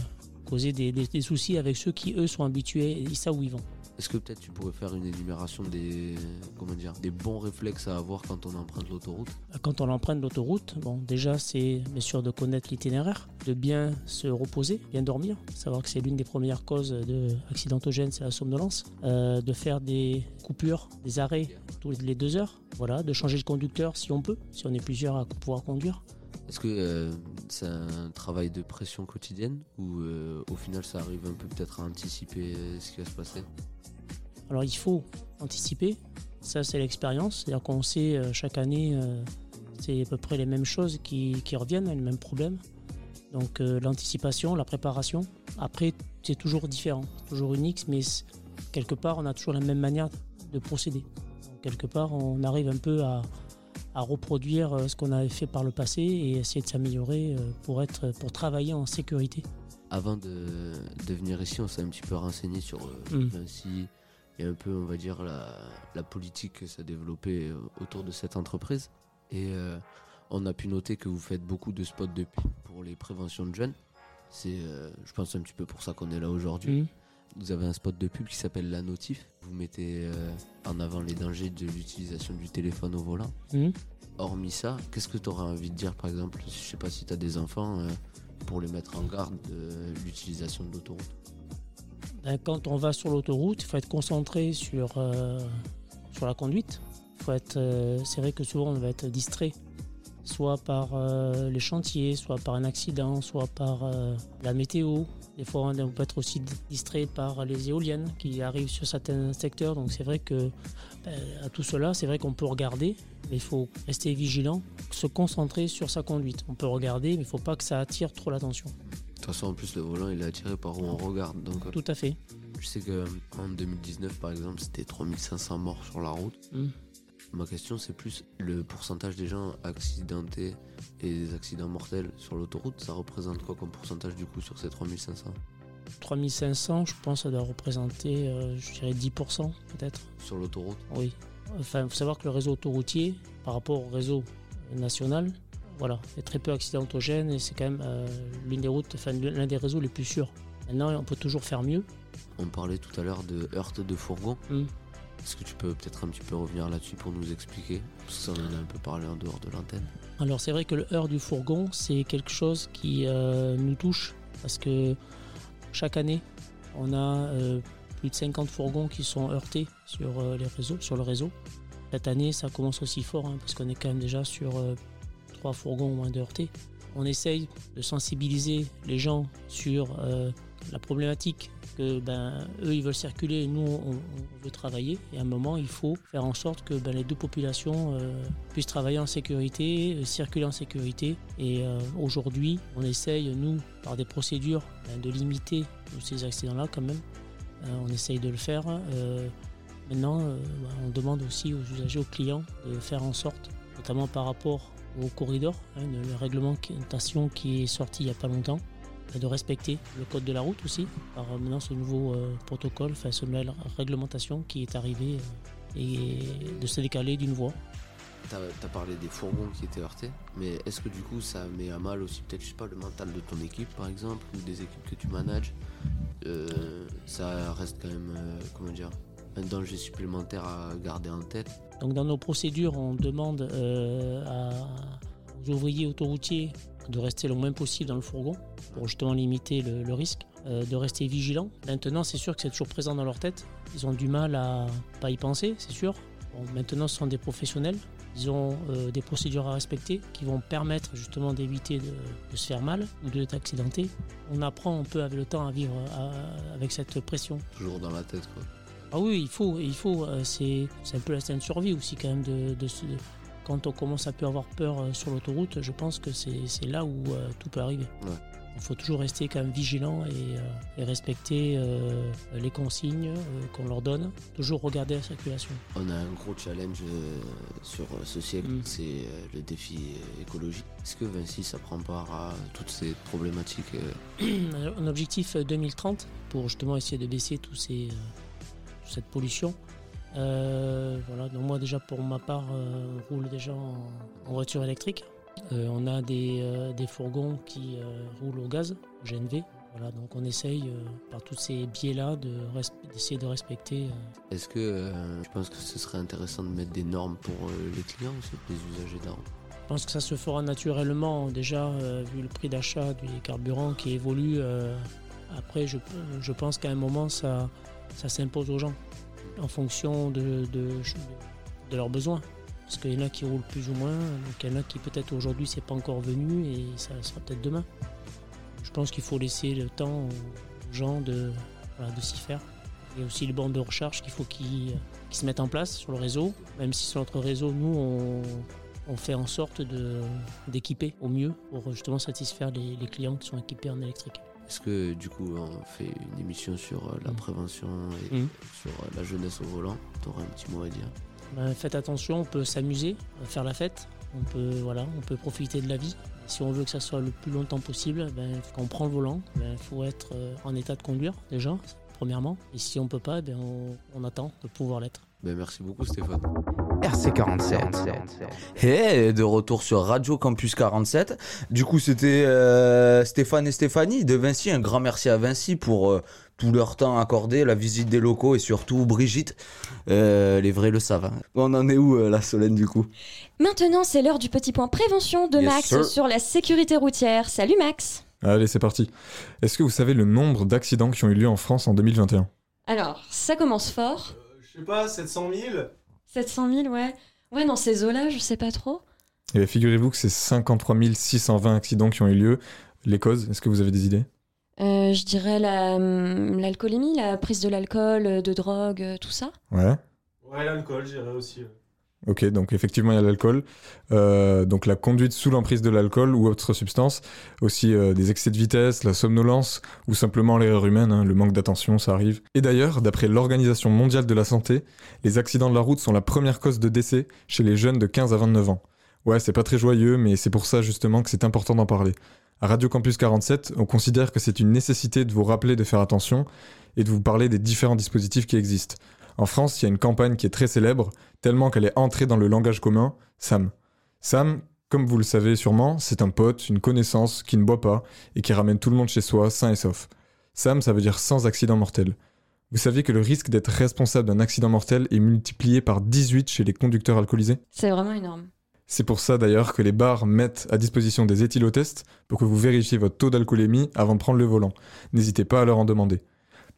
causer des, soucis avec ceux qui, eux, sont habitués et savent où ils vont. Est-ce que peut-être tu pourrais faire une énumération des, comment dire, des bons réflexes à avoir quand on emprunte l'autoroute? Quand on emprunte l'autoroute, bon, déjà c'est bien sûr de connaître l'itinéraire, de bien se reposer, bien dormir, savoir que c'est l'une des premières causes de accidentogène, c'est la somnolence, euh, de faire des coupures, des arrêts tous les deux heures, voilà, de changer de conducteur si on peut, si on est plusieurs à pouvoir conduire. Est-ce que euh, c'est un travail de pression quotidienne ou euh, au final ça arrive un peu peut-être à anticiper ce qui va se passer? Alors il faut anticiper, ça c'est l'expérience, c'est-à-dire qu'on sait euh, chaque année, euh, c'est à peu près les mêmes choses qui, reviennent, les mêmes problèmes. Donc euh, l'anticipation, la préparation, après c'est toujours différent, toujours unique, mais quelque part on a toujours la même manière de procéder. quelque part on arrive un peu à, reproduire ce qu'on avait fait par le passé et essayer de s'améliorer pour, être, pour travailler en sécurité. Avant de, venir ici, on s'est un petit peu renseigné sur mmh et un peu, on va dire, la, politique que ça euh, autour de cette entreprise. Et euh, on a pu noter que vous faites beaucoup de spots de pub pour les préventions de jeunes. C'est, euh, je pense, un petit peu pour ça qu'on est là aujourd'hui. Mmh. Vous avez un spot de pub qui s'appelle La Notif. Vous mettez en avant les dangers de l'utilisation du téléphone au volant. Mmh. Hormis ça, qu'est-ce que tu aurais envie de dire, par exemple, je sais pas si tu as des enfants, pour les mettre en garde de l'utilisation de l'autoroute? Ben, quand on va sur l'autoroute, il faut être concentré sur, euh, sur la conduite. Faut être, euh, c'est vrai que souvent on va être distrait, soit par euh, les chantiers, soit par un accident, soit par la météo. Des fois, on peut être aussi distrait par les éoliennes qui arrivent sur certains secteurs. Donc, c'est vrai que ben, à tout cela, c'est vrai qu'on peut regarder, mais il faut rester vigilant, se concentrer sur sa conduite. On peut regarder, mais il ne faut pas que ça attire trop l'attention. De toute façon, en plus, le volant, il est attiré par où on regarde. Donc, euh, Tout à fait. Je sais qu'en 2019, par exemple, c'était 3500 morts sur la route. Hmm. Ma question, c'est plus le pourcentage des gens accidentés et des accidents mortels sur l'autoroute. Ça représente quoi comme pourcentage du coup sur ces 3500 3500, je pense, ça doit représenter, euh, je dirais, 10% peut-être. Sur l'autoroute? Oui. Enfin, il faut savoir que le réseau autoroutier, par rapport au réseau national, voilà, c'est très peu accidentogène et c'est quand même euh, l'une des routes, enfin l'un des réseaux les plus sûrs. Maintenant, on peut toujours faire mieux. On parlait tout à l'heure de heurte de fourgon. Hmm. Est-ce que tu peux peut-être un petit peu revenir là-dessus pour nous expliquer? Parce que ça, en a un peu parlé en dehors de l'antenne. Alors, c'est vrai que le heurt du fourgon, c'est quelque chose qui euh, nous touche parce que chaque année, on a euh, plus de 50 fourgons qui sont heurtés sur, les réseaux, sur le réseau. Cette année, ça commence aussi fort hein, parce qu'on est quand même déjà sur trois fourgons au moins de heurtés. On essaye de sensibiliser les gens sur euh, la problématique ben, eux ils veulent circuler et nous on, veut travailler. Et à un moment il faut faire en sorte que ben, les deux populations euh, puissent travailler en sécurité, euh, circuler en sécurité. Et aujourd'hui on essaye nous par des procédures ben, de limiter ces accidents-là quand même. on essaye de le faire. maintenant on demande aussi aux usagers, aux clients de faire en sorte, notamment par rapport au corridor, hein, le réglementation qui est sorti il n'y a pas longtemps, de respecter le code de la route aussi, par euh, maintenant ce nouveau euh, protocole, enfin cette nouvelle réglementation qui est arrivée euh, et de se décaler d'une voie. Tu as, parlé des fourgons qui étaient heurtés, mais est-ce que du coup ça met à mal aussi peut-être, je sais pas, le mental de ton équipe par exemple, ou des équipes que tu manages Ça reste quand même, comment dire, un danger supplémentaire à garder en tête? Donc dans nos procédures, on demande aux ouvriers autoroutiers de rester le moins possible dans le fourgon pour justement limiter le, risque, euh, de rester vigilant. Maintenant, c'est sûr que c'est toujours présent dans leur tête. Ils ont du mal à pas y penser, c'est sûr. maintenant, ce sont des professionnels. Ils ont euh, des procédures à respecter qui vont permettre justement d'éviter de, se faire mal ou de s'accidenter. On apprend un peu avec le temps à vivre avec cette pression. Toujours dans la tête, quoi. Ah oui, il faut, il faut. Euh, c'est, un peu la scène de survie aussi quand même de, de, quand on commence à avoir peur euh, sur l'autoroute, je pense que c'est, là où tout peut arriver. Il faut toujours rester quand même vigilant et, respecter les consignes qu'on leur donne. Toujours regarder la circulation. On a un gros challenge sur ce siècle, mm. c'est le défi écologique. Est-ce que Vinci, ça prend part à toutes ces problématiques [clears throat] Un objectif 2030 pour justement essayer de baisser tous ces, cette pollution. Voilà, donc moi déjà pour ma part, on roule déjà en voiture électrique. Euh, on a des, euh, des fourgons qui euh, roulent au gaz, au GNV. Voilà, donc on essaye par tous ces biais-là d'essayer de, respecter. Est-ce que je pense que ce serait intéressant de mettre des normes pour les clients aussi, les usagers d'armes Je pense que ça se fera naturellement déjà vu le prix d'achat du carburant qui évolue. après, je, je pense qu'à un moment, ça, ça s'impose aux gens en fonction de, leurs besoins. Parce qu'il y en a qui roulent plus ou moins, donc il y en a qui peut-être aujourd'hui c'est pas encore venu et ça sera peut-être demain. Je pense qu'il faut laisser le temps aux gens de, s'y faire. Il y a aussi les bornes de recharge qu'il faut qu'ils se mettent en place sur le réseau, même si sur notre réseau, nous, on, fait en sorte d'équiper au mieux pour justement satisfaire les, clients qui sont équipés en électrique. Est-ce que du coup on fait une émission sur euh, la mmh. prévention et mmh. sur euh, la jeunesse au volant? Tu aurais un petit mot à dire? Ben, faites attention, on peut s'amuser, faire la fête, on peut, voilà, on peut profiter de la vie. Si on veut que ça soit le plus longtemps possible, ben, quand on prend le volant, il ben, faut être euh, en état de conduire déjà, premièrement. Et si on ne peut pas, ben, on, attend de pouvoir l'être. Ben, merci beaucoup Stéphane. RC47. Et de retour sur Radio Campus 47. Du coup, c'était euh, Stéphane et Stéphanie de Vinci. Un grand merci à Vinci pour euh, tout leur temps accordé, la visite des locaux et surtout Brigitte. Euh, les vrais le savent. Hein. On en est où, la Solène, du coup? Maintenant, c'est l'heure du petit point prévention de Max sur la sécurité routière. Salut Max Allez, c'est parti. Est-ce que vous savez le nombre d'accidents qui ont eu lieu en France en 2021 Alors, ça commence fort. je sais pas, 700 000 700 000, ouais. Ouais, dans ces eaux-là, je sais pas trop. Et eh figurez-vous que c'est 53 620 accidents qui ont eu lieu. Les causes, est-ce que vous avez des idées? Euh, Je dirais hum, l'alcoolémie, la, prise de l'alcool, de drogue, euh, tout ça. Ouais. Ouais, l'alcool, je dirais aussi. Ok, donc effectivement, il y a l'alcool. Euh, donc la conduite sous l'emprise de l'alcool ou autre substance. Aussi euh, des excès de vitesse, la somnolence ou simplement l'erreur humaine, hein, le manque d'attention, ça arrive. Et d'ailleurs, d'après l'Organisation mondiale de la santé, les accidents de la route sont la première cause de décès chez les jeunes de 15 à 29 ans. Ouais, c'est pas très joyeux, mais c'est pour ça justement que c'est important d'en parler. À Radio Campus 47, on considère que c'est une nécessité de vous rappeler de faire attention et de vous parler des différents dispositifs qui existent. En France, il y a une campagne qui est très célèbre, tellement qu'elle est entrée dans le langage commun, Sam. Sam, comme vous le savez sûrement, c'est un pote, une connaissance qui ne boit pas et qui ramène tout le monde chez soi sain et sauf. Sam, ça veut dire sans accident mortel. Vous saviez que le risque d'être responsable d'un accident mortel est multiplié par 18 chez les conducteurs alcoolisés? C'est vraiment énorme. C'est pour ça d'ailleurs que les bars mettent à disposition des éthylotests pour que vous vérifiez votre taux d'alcoolémie avant de prendre le volant. N'hésitez pas à leur en demander.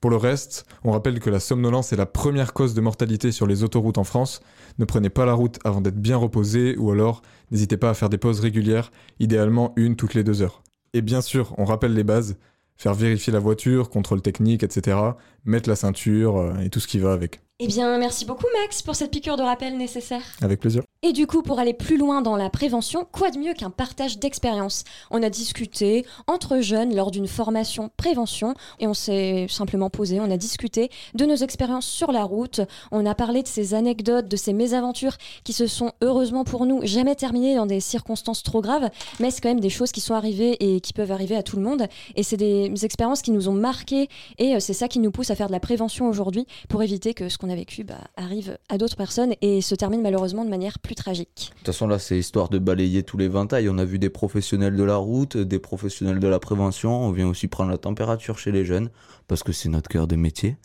Pour le reste, on rappelle que la somnolence est la première cause de mortalité sur les autoroutes en France. Ne prenez pas la route avant d'être bien reposé ou alors n'hésitez pas à faire des pauses régulières, idéalement une toutes les deux heures. Et bien sûr, on rappelle les bases, faire vérifier la voiture, contrôle technique, etc., mettre la ceinture euh, et tout ce qui va avec. Eh bien, merci beaucoup Max pour cette piqûre de rappel nécessaire. Avec plaisir. Et du coup, pour aller plus loin dans la prévention, quoi de mieux qu'un partage d'expérience? On a discuté entre jeunes lors d'une formation prévention et on s'est simplement posé, on a discuté de nos expériences sur la route, on a parlé de ces anecdotes, de ces mésaventures qui se sont heureusement pour nous jamais terminées dans des circonstances trop graves, mais c'est quand même des choses qui sont arrivées et qui peuvent arriver à tout le monde et c'est des expériences qui nous ont marqués et euh, c'est ça qui nous pousse à faire de la prévention aujourd'hui pour éviter que ce qu'on a vécu bah, arrive à d'autres personnes et se termine malheureusement de manière plus tragique. De toute façon, là, c'est histoire de balayer tous les ventailles. On a vu des professionnels de la route, des professionnels de la prévention. On vient aussi prendre la température chez les jeunes, parce que c'est notre cœur de métier.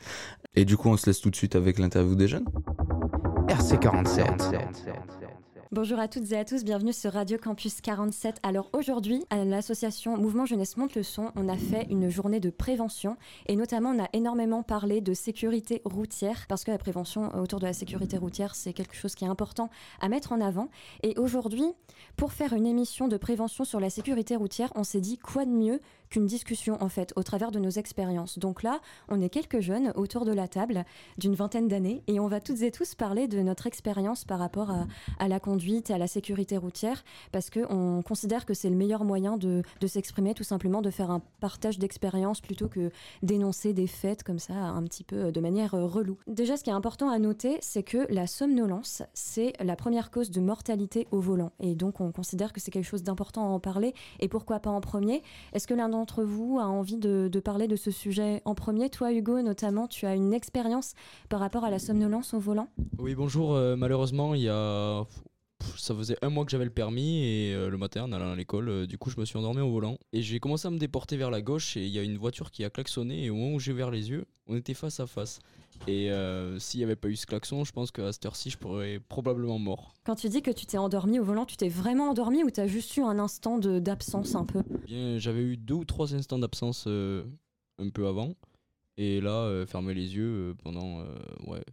Et du coup, on se laisse tout de suite avec l'interview des jeunes. RC47. Bonjour à toutes et à tous, bienvenue sur Radio Campus 47. Alors aujourd'hui, à l'association Mouvement Jeunesse Monte le Son, on a fait une journée de prévention et notamment on a énormément parlé de sécurité routière parce que la prévention autour de la sécurité routière, c'est quelque chose qui est important à mettre en avant. Et aujourd'hui, pour faire une émission de prévention sur la sécurité routière, on s'est dit quoi de mieux qu'une discussion en fait au travers de nos expériences. Donc là, on est quelques jeunes autour de la table d'une vingtaine d'années et on va toutes et tous parler de notre expérience par rapport à, la conduite à la sécurité routière parce qu'on considère que c'est le meilleur moyen de, de s'exprimer, tout simplement de faire un partage d'expérience plutôt que d'énoncer des faits comme ça un petit peu de manière euh, relou. Déjà, ce qui est important à noter, c'est que la somnolence, c'est la première cause de mortalité au volant. Et donc, on considère que c'est quelque chose d'important à en parler. Et pourquoi pas en premier? Est-ce que l'un d'entre vous a envie de, parler de ce sujet en premier? Toi, Hugo, notamment, tu as une expérience par rapport à la somnolence au volant? Oui, bonjour. Euh, malheureusement, il y a ça faisait un mois que j'avais le permis et euh, le matin en allant à l'école, euh, du coup je me suis endormi au volant et j'ai commencé à me déporter vers la gauche et il y a une voiture qui a klaxonné et au moment où j'ai ouvert les yeux, on était face à face. Et euh, s'il n'y avait pas eu ce klaxon, je pense qu'à cette heure-ci, je pourrais probablement mort. Quand tu dis que tu t'es endormi au volant, tu t'es vraiment endormi ou tu as juste eu un instant d'absence un peu? Bien, j'avais eu deux ou trois instants d'absence un peu avant. Et là, fermer les yeux pendant ouais,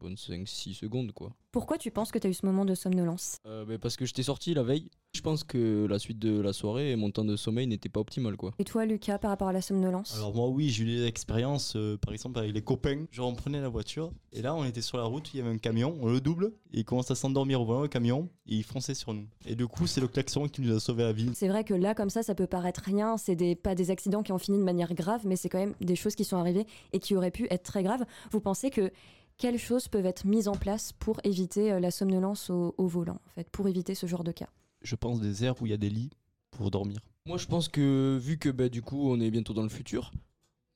bonnes 5-6 secondes quoi. Pourquoi tu penses que tu as eu ce moment de somnolence? Euh, bah, Parce que j'étais sorti la veille. Je pense que la suite de la soirée, mon temps de sommeil n'était pas optimal. quoi. Et toi, Lucas, par rapport à la somnolence? Alors, moi, oui, j'ai eu des expériences, euh, par exemple, avec les copains. Genre, on prenait la voiture, et là, on était sur la route, il y avait un camion, on le double, et il commence à s'endormir au volant, le camion, et il fonçait sur nous. Et du coup, c'est le klaxon qui nous a sauvé la vie. C'est vrai que là, comme ça, ça peut paraître rien, c'est des, pas des accidents qui ont fini de manière grave, mais c'est quand même des choses qui sont arrivées et qui auraient pu être très graves. Vous pensez que quelles choses peuvent être mises en place pour éviter euh, la somnolence au, volant, en fait, pour éviter ce genre de cas? Je pense des aires où il y a des lits pour dormir. Moi, je pense que vu que bah, du coup, on est bientôt dans le futur,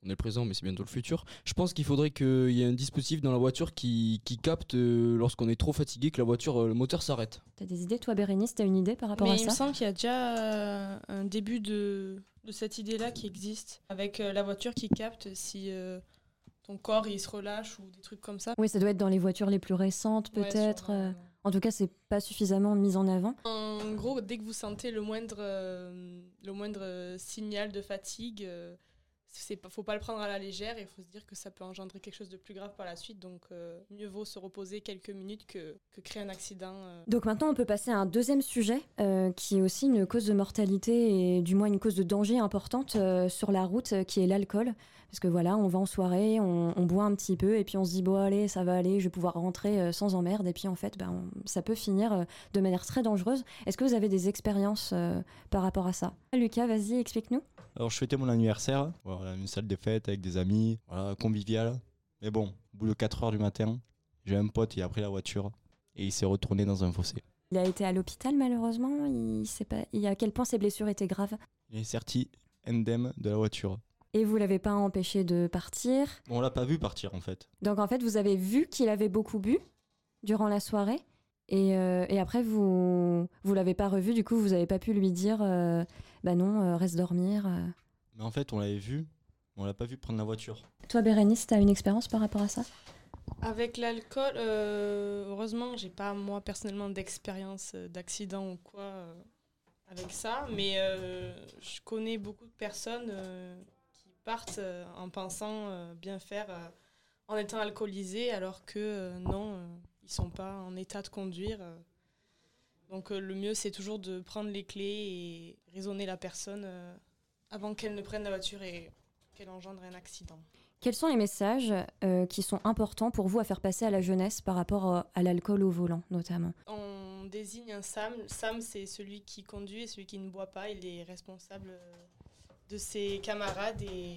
on est le présent, mais c'est bientôt le futur. Je pense qu'il faudrait qu'il y ait un dispositif dans la voiture qui, capte euh, lorsqu'on est trop fatigué que la voiture, euh, le moteur s'arrête. T'as des idées, toi, Bérénice? T'as une idée par rapport à ça Il me semble qu'il y a déjà un début de, de cette idée-là qui existe, avec la voiture qui capte si ton corps il se relâche ou des trucs comme ça. Oui, ça doit être dans les voitures les plus récentes peut-être. Euh. en tout cas, c'est pas suffisamment mis en avant. En gros, dès que vous sentez le moindre, euh, le moindre signal de fatigue, euh, c'est faut pas le prendre à la légère et il faut se dire que ça peut engendrer quelque chose de plus grave par la suite donc euh, mieux vaut se reposer quelques minutes que, que créer un accident euh. donc maintenant on peut passer à un deuxième sujet euh, qui est aussi une cause de mortalité et du moins une cause de danger importante sur la route qui est l'alcool parce que voilà on va en soirée on, boit un petit peu et puis on se dit bon allez ça va aller je vais pouvoir rentrer sans emmerde et puis en fait ben, ça peut finir de manière très dangereuse est-ce que vous avez des expériences par rapport à ça? Lucas vas-y explique-nous alors je fêtais mon anniversaire, voilà, une salle de fête avec des amis, voilà, convivial. Mais bon, au bout de 4 heures du matin, j'ai un pote qui a pris la voiture et il s'est retourné dans un fossé. Il a été à l'hôpital malheureusement, il sait pas à quel point ses blessures étaient graves? Il est sorti indemne de la voiture. Et vous l'avez pas empêché de partir On l'a pas vu partir en fait. Donc en fait vous avez vu qu'il avait beaucoup bu durant la soirée et, euh, et, après, vous vous l'avez pas revu, du coup, vous avez pas pu lui dire euh, bah non, euh, reste dormir. Mais en fait, on l'avait vu, on l'a pas vu prendre la voiture. Toi, Bérénice, tu as une expérience par rapport à ça? Avec l'alcool, heureusement, j'ai pas moi personnellement d'expérience d'accident ou quoi avec ça, mais je connais beaucoup de personnes partent en pensant bien faire en étant alcoolisés, alors que non ils sont pas en état de conduire. Euh. Donc euh, le mieux, c'est toujours de prendre les clés et raisonner la personne euh, avant qu'elle ne prenne la voiture et qu'elle engendre un accident. Quels sont les messages qui sont importants pour vous à faire passer à la jeunesse par rapport à l'alcool au volant, notamment? On désigne un SAM. SAM, c'est celui qui conduit et celui qui ne boit pas. Il est responsable de ses camarades et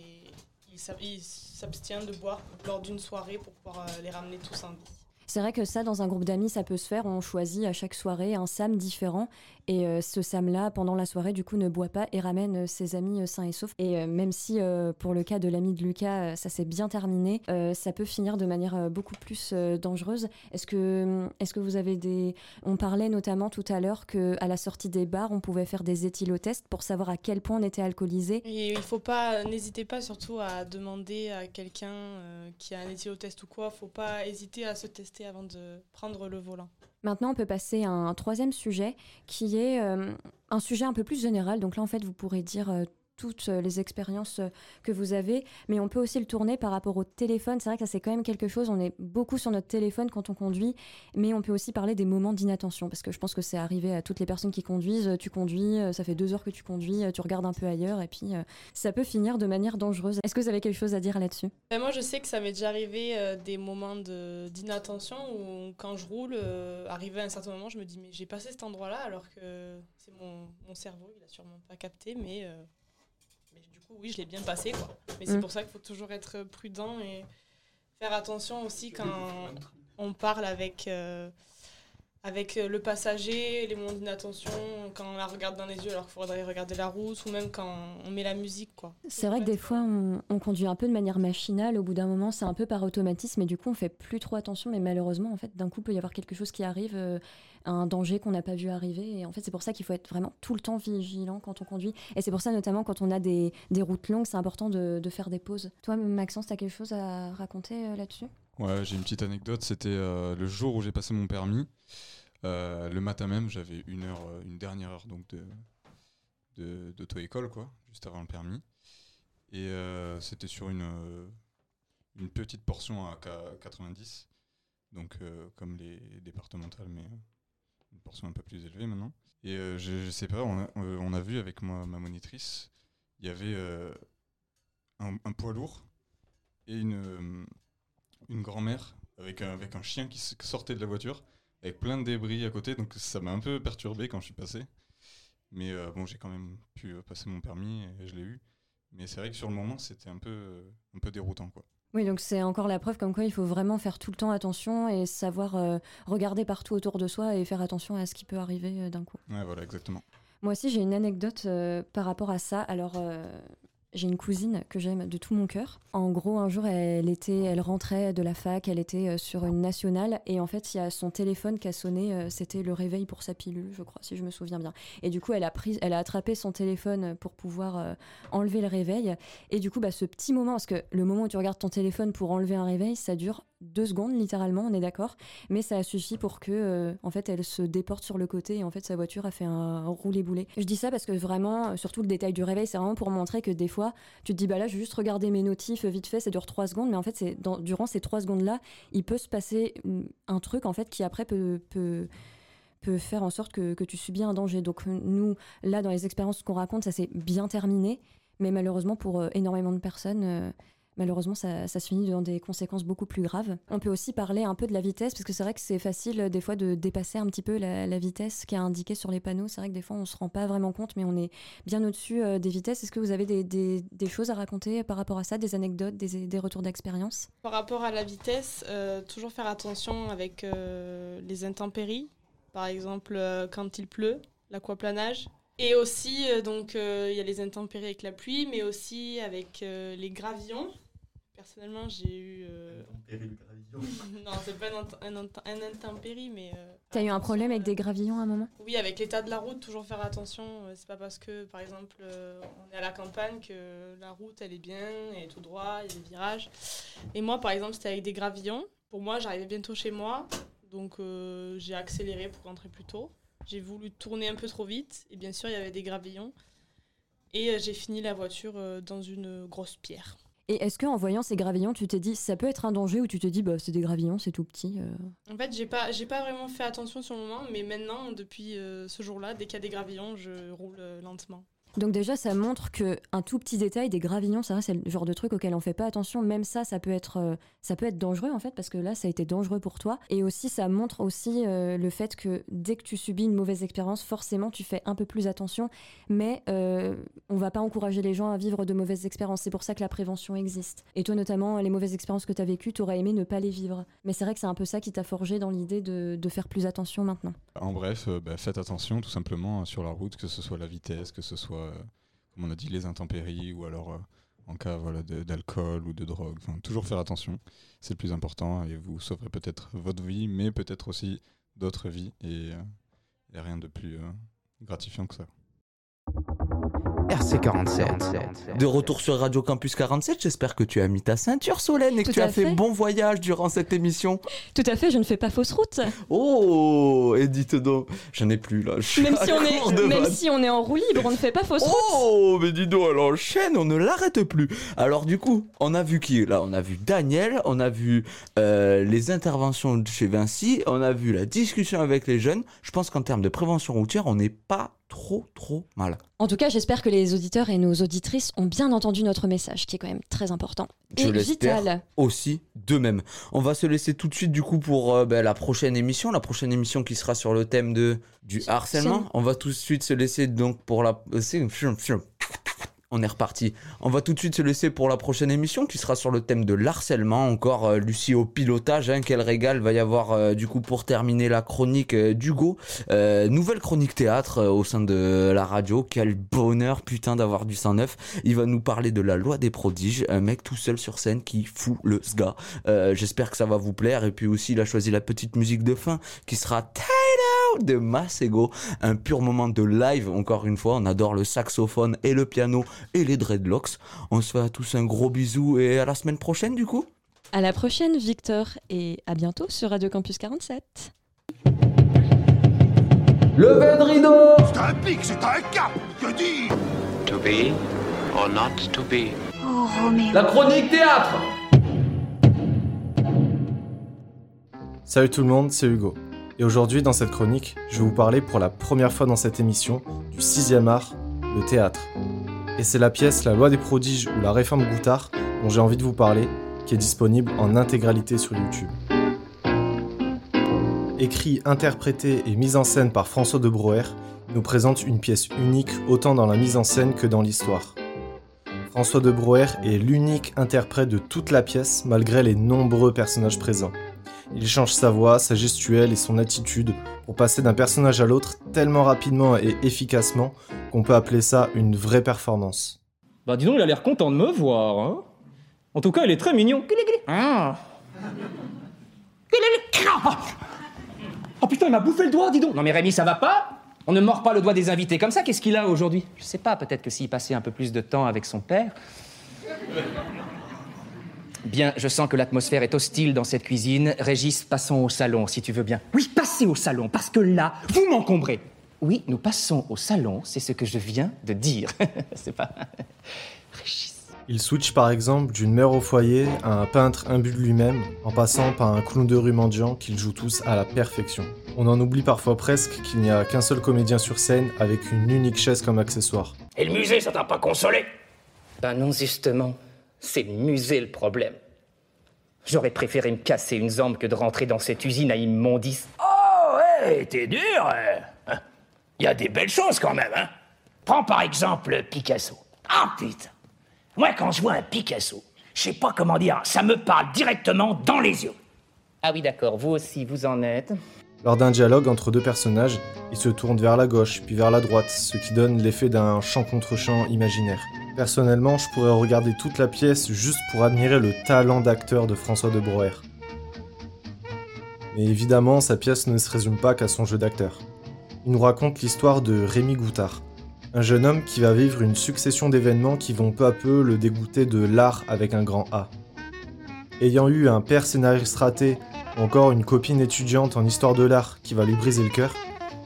il s'abstient de boire lors d'une soirée pour pouvoir les ramener tous vie. C'est vrai que ça, dans un groupe d'amis, ça peut se faire. On choisit à chaque soirée un Sam différent. Et euh, ce Sam-là, pendant la soirée, du coup, ne boit pas et ramène euh, ses amis euh, sains et saufs. Et même si, pour le cas de l'ami de Lucas, ça s'est bien terminé, ça peut finir de manière beaucoup plus dangereuse. Est-ce que, est que vous avez des. On parlait notamment tout à l'heure qu'à la sortie des bars, on pouvait faire des éthylotests pour savoir à quel point on était alcoolisé. Et il faut pas. N'hésitez pas surtout à demander à quelqu'un qui a un éthylotest ou quoi. Faut pas hésiter à se tester avant de prendre le volant. Maintenant, on peut passer à un troisième sujet qui est euh, un sujet un peu plus général. Donc là, en fait, vous pourrez dire euh, toutes euh, les expériences euh, que vous avez, mais on peut aussi le tourner par rapport au téléphone. C'est vrai que ça, c'est quand même quelque chose. On est beaucoup sur notre téléphone quand on conduit, mais on peut aussi parler des moments d'inattention, parce que je pense que c'est arrivé à toutes les personnes qui conduisent. Tu conduis, euh, ça fait deux heures que tu conduis, tu regardes un peu ailleurs, et puis ça peut finir de manière dangereuse. Est-ce que vous avez quelque chose à dire là-dessus? Moi, je sais que ça m'est déjà arrivé des moments d'inattention où, quand je roule, arrivé à un certain moment, je me dis, mais j'ai passé cet endroit-là, alors que c'est mon, mon, cerveau, il a sûrement pas capté, mais mais du coup, oui, je l'ai bien passé, quoi. Mais c'est mm. pour ça qu'il faut toujours être prudent et faire attention aussi quand on parle avec, euh, avec euh, le passager, les moments d'inattention, quand on la regarde dans les yeux alors qu'il faudrait regarder la route, ou même quand on met la musique. quoi. C'est vrai que des fois, on, conduit un peu de manière machinale. Au bout d'un moment, c'est un peu par automatisme, et du coup, on fait plus trop attention. Mais malheureusement, en fait, d'un coup, il peut y avoir quelque chose qui arrive, euh, un danger qu'on n'a pas vu arriver. Et en fait, c'est pour ça qu'il faut être vraiment tout le temps vigilant quand on conduit. Et c'est pour ça, notamment, quand on a des, des routes longues, c'est important de, de, faire des pauses. Toi, Maxence, tu as quelque chose à raconter euh, là-dessus? Ouais, j'ai une petite anecdote. C'était le jour où j'ai passé mon permis. Euh, le matin même, j'avais une heure, euh, une dernière heure donc de d'auto-école, quoi, juste avant le permis. Et euh, c'était sur une, une petite portion à 90, donc comme les départementales, mais une portion un peu plus élevée maintenant. Et je, sais pas, on a, vu avec ma monitrice, il y avait un, un, poids lourd et une, une grand-mère avec un, avec un chien qui sortait de la voiture avec plein de débris à côté, donc ça m'a un peu perturbé quand je suis passé. Mais euh, bon, j'ai quand même pu euh, passer mon permis et je l'ai eu. Mais c'est vrai que sur le moment, c'était un peu, euh, un peu déroutant, quoi. Oui, donc c'est encore la preuve comme quoi il faut vraiment faire tout le temps attention et savoir regarder partout autour de soi et faire attention à ce qui peut arriver d'un coup. Ouais, voilà, exactement. Moi aussi, j'ai une anecdote par rapport à ça. Alors, j'ai une cousine que j'aime de tout mon cœur. En gros, un jour, elle était, elle rentrait de la fac, elle était euh, sur une nationale, et en fait, il y a son téléphone qui a sonné. Euh, c'était le réveil pour sa pilule, je crois, si je me souviens bien. Et du coup, elle a pris, elle a attrapé son téléphone pour pouvoir euh, enlever le réveil. Et du coup, bah, ce petit moment, parce que le moment où tu regardes ton téléphone pour enlever un réveil, ça dure deux secondes littéralement, on est d'accord, mais ça a suffi pour que, euh, en fait, elle se déporte sur le côté et en fait sa voiture a fait un, roulé-boulé. Je dis ça parce que vraiment, surtout le détail du réveil, c'est vraiment pour montrer que des fois, tu te dis bah là, je vais juste regarder mes notifs vite fait, ça dure trois secondes, mais en fait, durant ces trois secondes là, il peut se passer mm, un truc en fait qui après peut, faire en sorte que, que tu subis un danger. Donc nous, là, dans les expériences qu'on raconte, ça s'est bien terminé, mais malheureusement pour euh, énormément de personnes, euh, malheureusement, ça, se finit dans des conséquences beaucoup plus graves. On peut aussi parler un peu de la vitesse, parce que c'est vrai que c'est facile euh, des fois de dépasser un petit peu la, vitesse qui est indiquée sur les panneaux. C'est vrai que des fois, on se rend pas vraiment compte, mais on est bien au-dessus euh, des vitesses. Est-ce que vous avez des, choses à raconter par rapport à ça, des anecdotes, des, retours d'expérience? Par rapport à la vitesse, euh, toujours faire attention avec les intempéries. Par exemple, quand il pleut, l'aquaplanage. Et aussi, donc, il y a les intempéries avec la pluie, mais aussi avec les gravillons. Personnellement, j'ai eu. Euh... [laughs] non, c'est pas un, un, intempérie, mais. Euh, T'as eu un problème avec des gravillons à un moment? Oui, avec l'état de la route, toujours faire attention. Euh, c'est pas parce que, par exemple, euh, on est à la campagne que la route, elle est bien, elle est tout droit, il y a des virages. Et moi, par exemple, c'était avec des gravillons. Pour moi, j'arrivais bientôt chez moi, donc j'ai accéléré pour rentrer plus tôt. J'ai voulu tourner un peu trop vite, et bien sûr, il y avait des gravillons. Et j'ai fini la voiture dans une grosse pierre. Et est-ce qu'en voyant ces gravillons, tu t'es dit ça peut être un danger ou tu te dis bah c'est des gravillons, c'est tout petit euh En fait, j'ai pas j'ai pas vraiment fait attention sur le moment, mais maintenant depuis euh, ce jour-là, dès qu'il y a des gravillons, je roule euh, lentement. Donc déjà, ça montre que un tout petit détail, des gravillons, ça c'est le genre de truc auquel on fait pas attention. Même ça, ça peut être, euh, ça peut être dangereux en fait, parce que là, ça a été dangereux pour toi. Et aussi, ça montre aussi euh, le fait que dès que tu subis une mauvaise expérience, forcément, tu fais un peu plus attention. Mais euh, on va pas encourager les gens à vivre de mauvaises expériences. C'est pour ça que la prévention existe. Et toi, notamment, les mauvaises expériences que tu as vécues, tu aurais aimé ne pas les vivre. Mais c'est vrai que c'est un peu ça qui t'a forgé dans l'idée de, faire plus attention maintenant. En bref, bah, faites attention tout simplement sur la route, que ce soit la vitesse, que ce soit comme on a dit, les intempéries ou alors euh, en cas d'alcool ou de drogue. Toujours faire attention, c'est le plus important et vous sauverez peut-être votre vie, mais peut-être aussi d'autres vies et il n'y a rien de plus euh, gratifiant que ça. RC47. De retour sur Radio Campus 47, j'espère que tu as mis ta ceinture Solène et que Tout tu as fait, fait. bon voyage durant cette émission. Tout à fait, je ne fais pas fausse route. Oh, et dites donc, j'en ai plus là. je Même si, on est, de même vannes. si on est en roue libre, on ne fait pas fausse route. Oh, mais dis donc, elle enchaîne, on ne l'arrête plus. Alors du coup, on a vu qui Là, on a vu Daniel, on a vu euh, les interventions de chez Vinci, on a vu la discussion avec les jeunes. Je pense qu'en termes de prévention routière, on n'est pas trop trop mal. En tout cas, j'espère que les auditeurs et nos auditrices ont bien entendu notre message, qui est quand même très important. Je et vital. aussi de même. On va se laisser tout de suite du coup pour euh, ben, la prochaine émission, la prochaine émission qui sera sur le thème de du harcèlement. On va tout de suite se laisser donc pour la euh, on est reparti. On va tout de suite se laisser pour la prochaine émission qui sera sur le thème de l'harcèlement. Encore euh, Lucie au pilotage, hein, quel régal va y avoir euh, du coup pour terminer la chronique euh, d'Hugo. Euh, nouvelle chronique théâtre au sein de la radio. Quel bonheur putain d'avoir du 109. Il va nous parler de la loi des prodiges. Un mec tout seul sur scène qui fout le sga. J'espère que ça va vous plaire. Et puis aussi il a choisi la petite musique de fin qui sera Out de Masego. Un pur moment de live encore une fois. On adore le saxophone et le piano et les dreadlocks. On se fait à tous un gros bisou et à la semaine prochaine du coup. À la prochaine, Victor, et à bientôt sur Radio Campus 47. Levez le rideau C'est un pic, c'est un cap Que dis To be or not to be. Oh, Roméo. La chronique théâtre Salut tout le monde, c'est Hugo. Et aujourd'hui, dans cette chronique, je vais vous parler pour la première fois dans cette émission du sixième art, le théâtre. Et c'est la pièce La loi des prodiges ou la réforme Goutard dont j'ai envie de vous parler, qui est disponible en intégralité sur YouTube. Écrit, interprété et mise en scène par François de il nous présente une pièce unique autant dans la mise en scène que dans l'histoire. François de Broer est l'unique interprète de toute la pièce malgré les nombreux personnages présents. Il change sa voix, sa gestuelle et son attitude pour passer d'un personnage à l'autre tellement rapidement et efficacement qu'on peut appeler ça une vraie performance. Bah dis donc, il a l'air content de me voir, hein En tout cas, il est très mignon. Ah. Oh putain, il m'a bouffé le doigt, dis donc Non mais Rémi, ça va pas? On ne mord pas le doigt des invités comme ça, qu'est-ce qu'il a aujourd'hui? Je sais pas, peut-être que s'il passait un peu plus de temps avec son père. Bien, je sens que l'atmosphère est hostile dans cette cuisine. Régis, passons au salon, si tu veux bien. Oui, passez au salon, parce que là, vous m'encombrez. Oui, nous passons au salon, c'est ce que je viens de dire. [laughs] c'est pas... Il switch par exemple d'une mère au foyer à un peintre imbu de lui-même, en passant par un clown de rue mendiant qu'ils jouent tous à la perfection. On en oublie parfois presque qu'il n'y a qu'un seul comédien sur scène avec une unique chaise comme accessoire. Et le musée, ça t'a pas consolé? Ben non, justement. C'est le musée le problème. J'aurais préféré me casser une jambe que de rentrer dans cette usine à immondices. Oh, ouais, t'es dur Il y a des belles choses quand même, hein Prends par exemple Picasso. Ah, putain Moi, quand je vois un Picasso, je sais pas comment dire, ça me parle directement dans les yeux. Ah oui, d'accord, vous aussi, vous en êtes Lors d'un dialogue entre deux personnages, ils se tournent vers la gauche puis vers la droite, ce qui donne l'effet d'un chant contre chant imaginaire. Personnellement, je pourrais regarder toute la pièce juste pour admirer le talent d'acteur de François de Broer. Mais évidemment, sa pièce ne se résume pas qu'à son jeu d'acteur. Il nous raconte l'histoire de Rémi Goutard, un jeune homme qui va vivre une succession d'événements qui vont peu à peu le dégoûter de l'art avec un grand A. Ayant eu un père scénariste raté ou encore une copine étudiante en histoire de l'art qui va lui briser le cœur,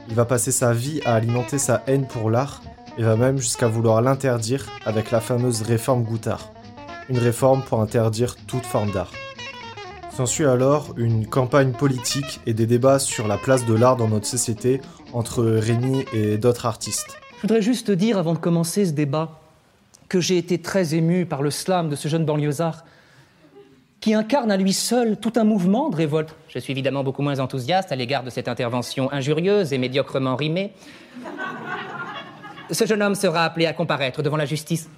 il va passer sa vie à alimenter sa haine pour l'art et va même jusqu'à vouloir l'interdire avec la fameuse réforme Goutard. Une réforme pour interdire toute forme d'art. S'ensuit alors une campagne politique et des débats sur la place de l'art dans notre société entre Rémi et d'autres artistes. Je voudrais juste dire, avant de commencer ce débat, que j'ai été très ému par le slam de ce jeune banlieusard qui incarne à lui seul tout un mouvement de révolte. Je suis évidemment beaucoup moins enthousiaste à l'égard de cette intervention injurieuse et médiocrement rimée. Ce jeune homme sera appelé à comparaître devant la justice.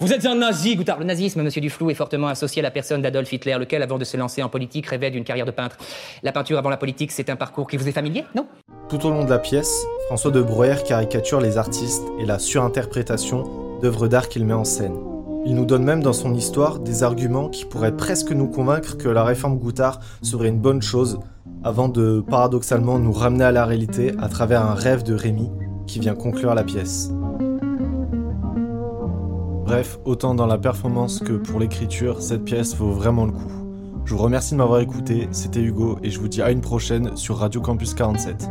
Vous êtes un nazi, Goutard. Le nazisme, monsieur Duflou, est fortement associé à la personne d'Adolf Hitler, lequel, avant de se lancer en politique, rêvait d'une carrière de peintre. La peinture avant la politique, c'est un parcours qui vous est familier, non? Tout au long de la pièce, François de Breuer caricature les artistes et la surinterprétation d'œuvres d'art qu'il met en scène. Il nous donne même dans son histoire des arguments qui pourraient presque nous convaincre que la réforme Goutard serait une bonne chose, avant de paradoxalement nous ramener à la réalité à travers un rêve de Rémi qui vient conclure la pièce. Bref, autant dans la performance que pour l'écriture, cette pièce vaut vraiment le coup. Je vous remercie de m'avoir écouté, c'était Hugo et je vous dis à une prochaine sur Radio Campus 47.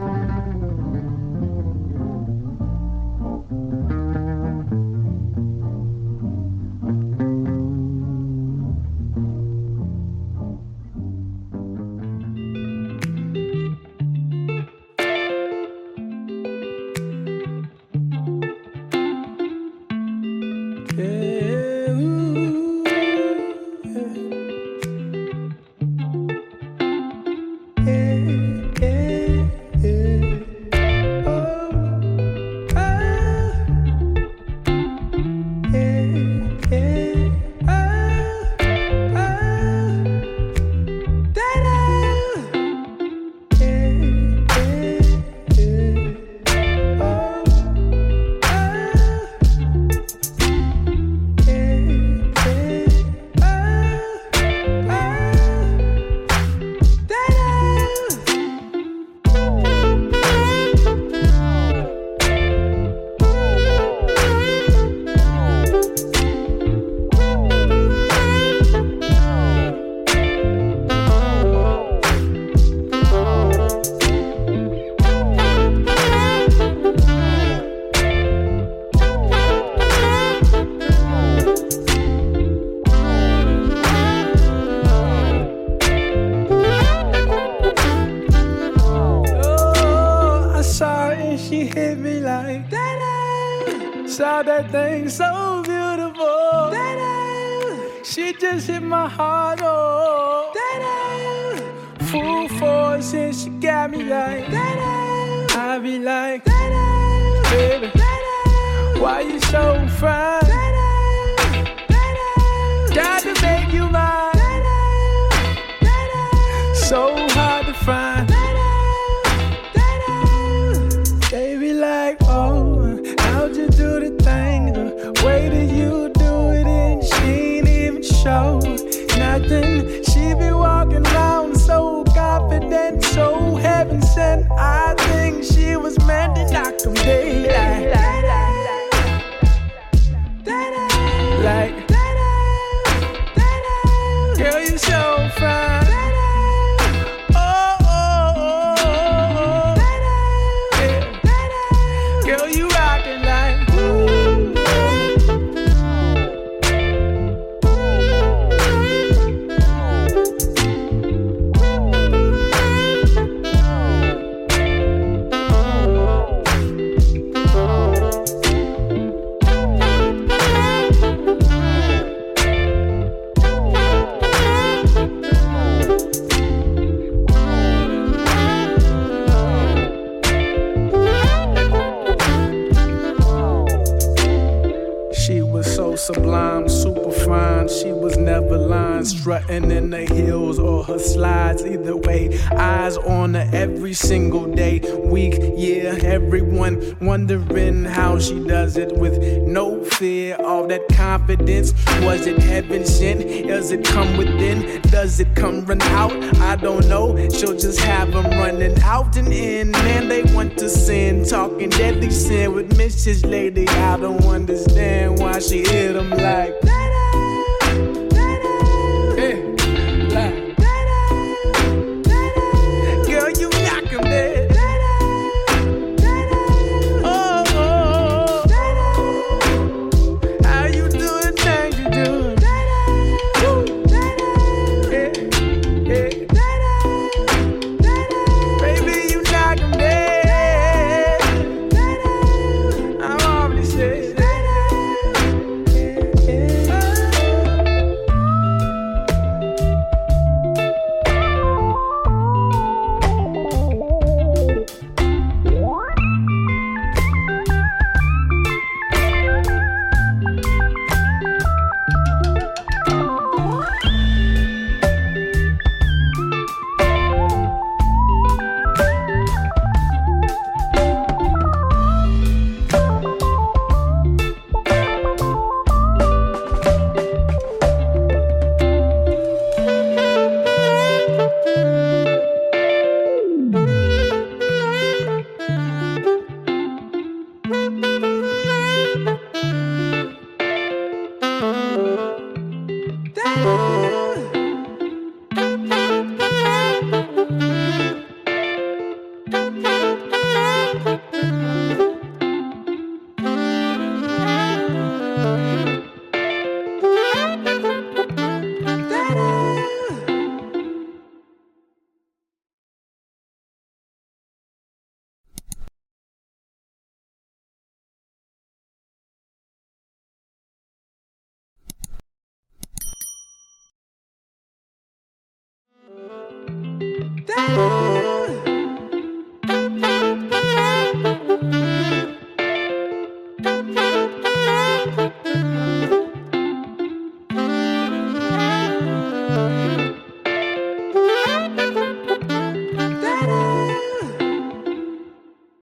every day. Does it come within? Does it come run out? I don't know. She'll just have them running out and in. Man, they want to sin. Talking deadly sin with Mrs. Lady. I don't understand why she hit them like.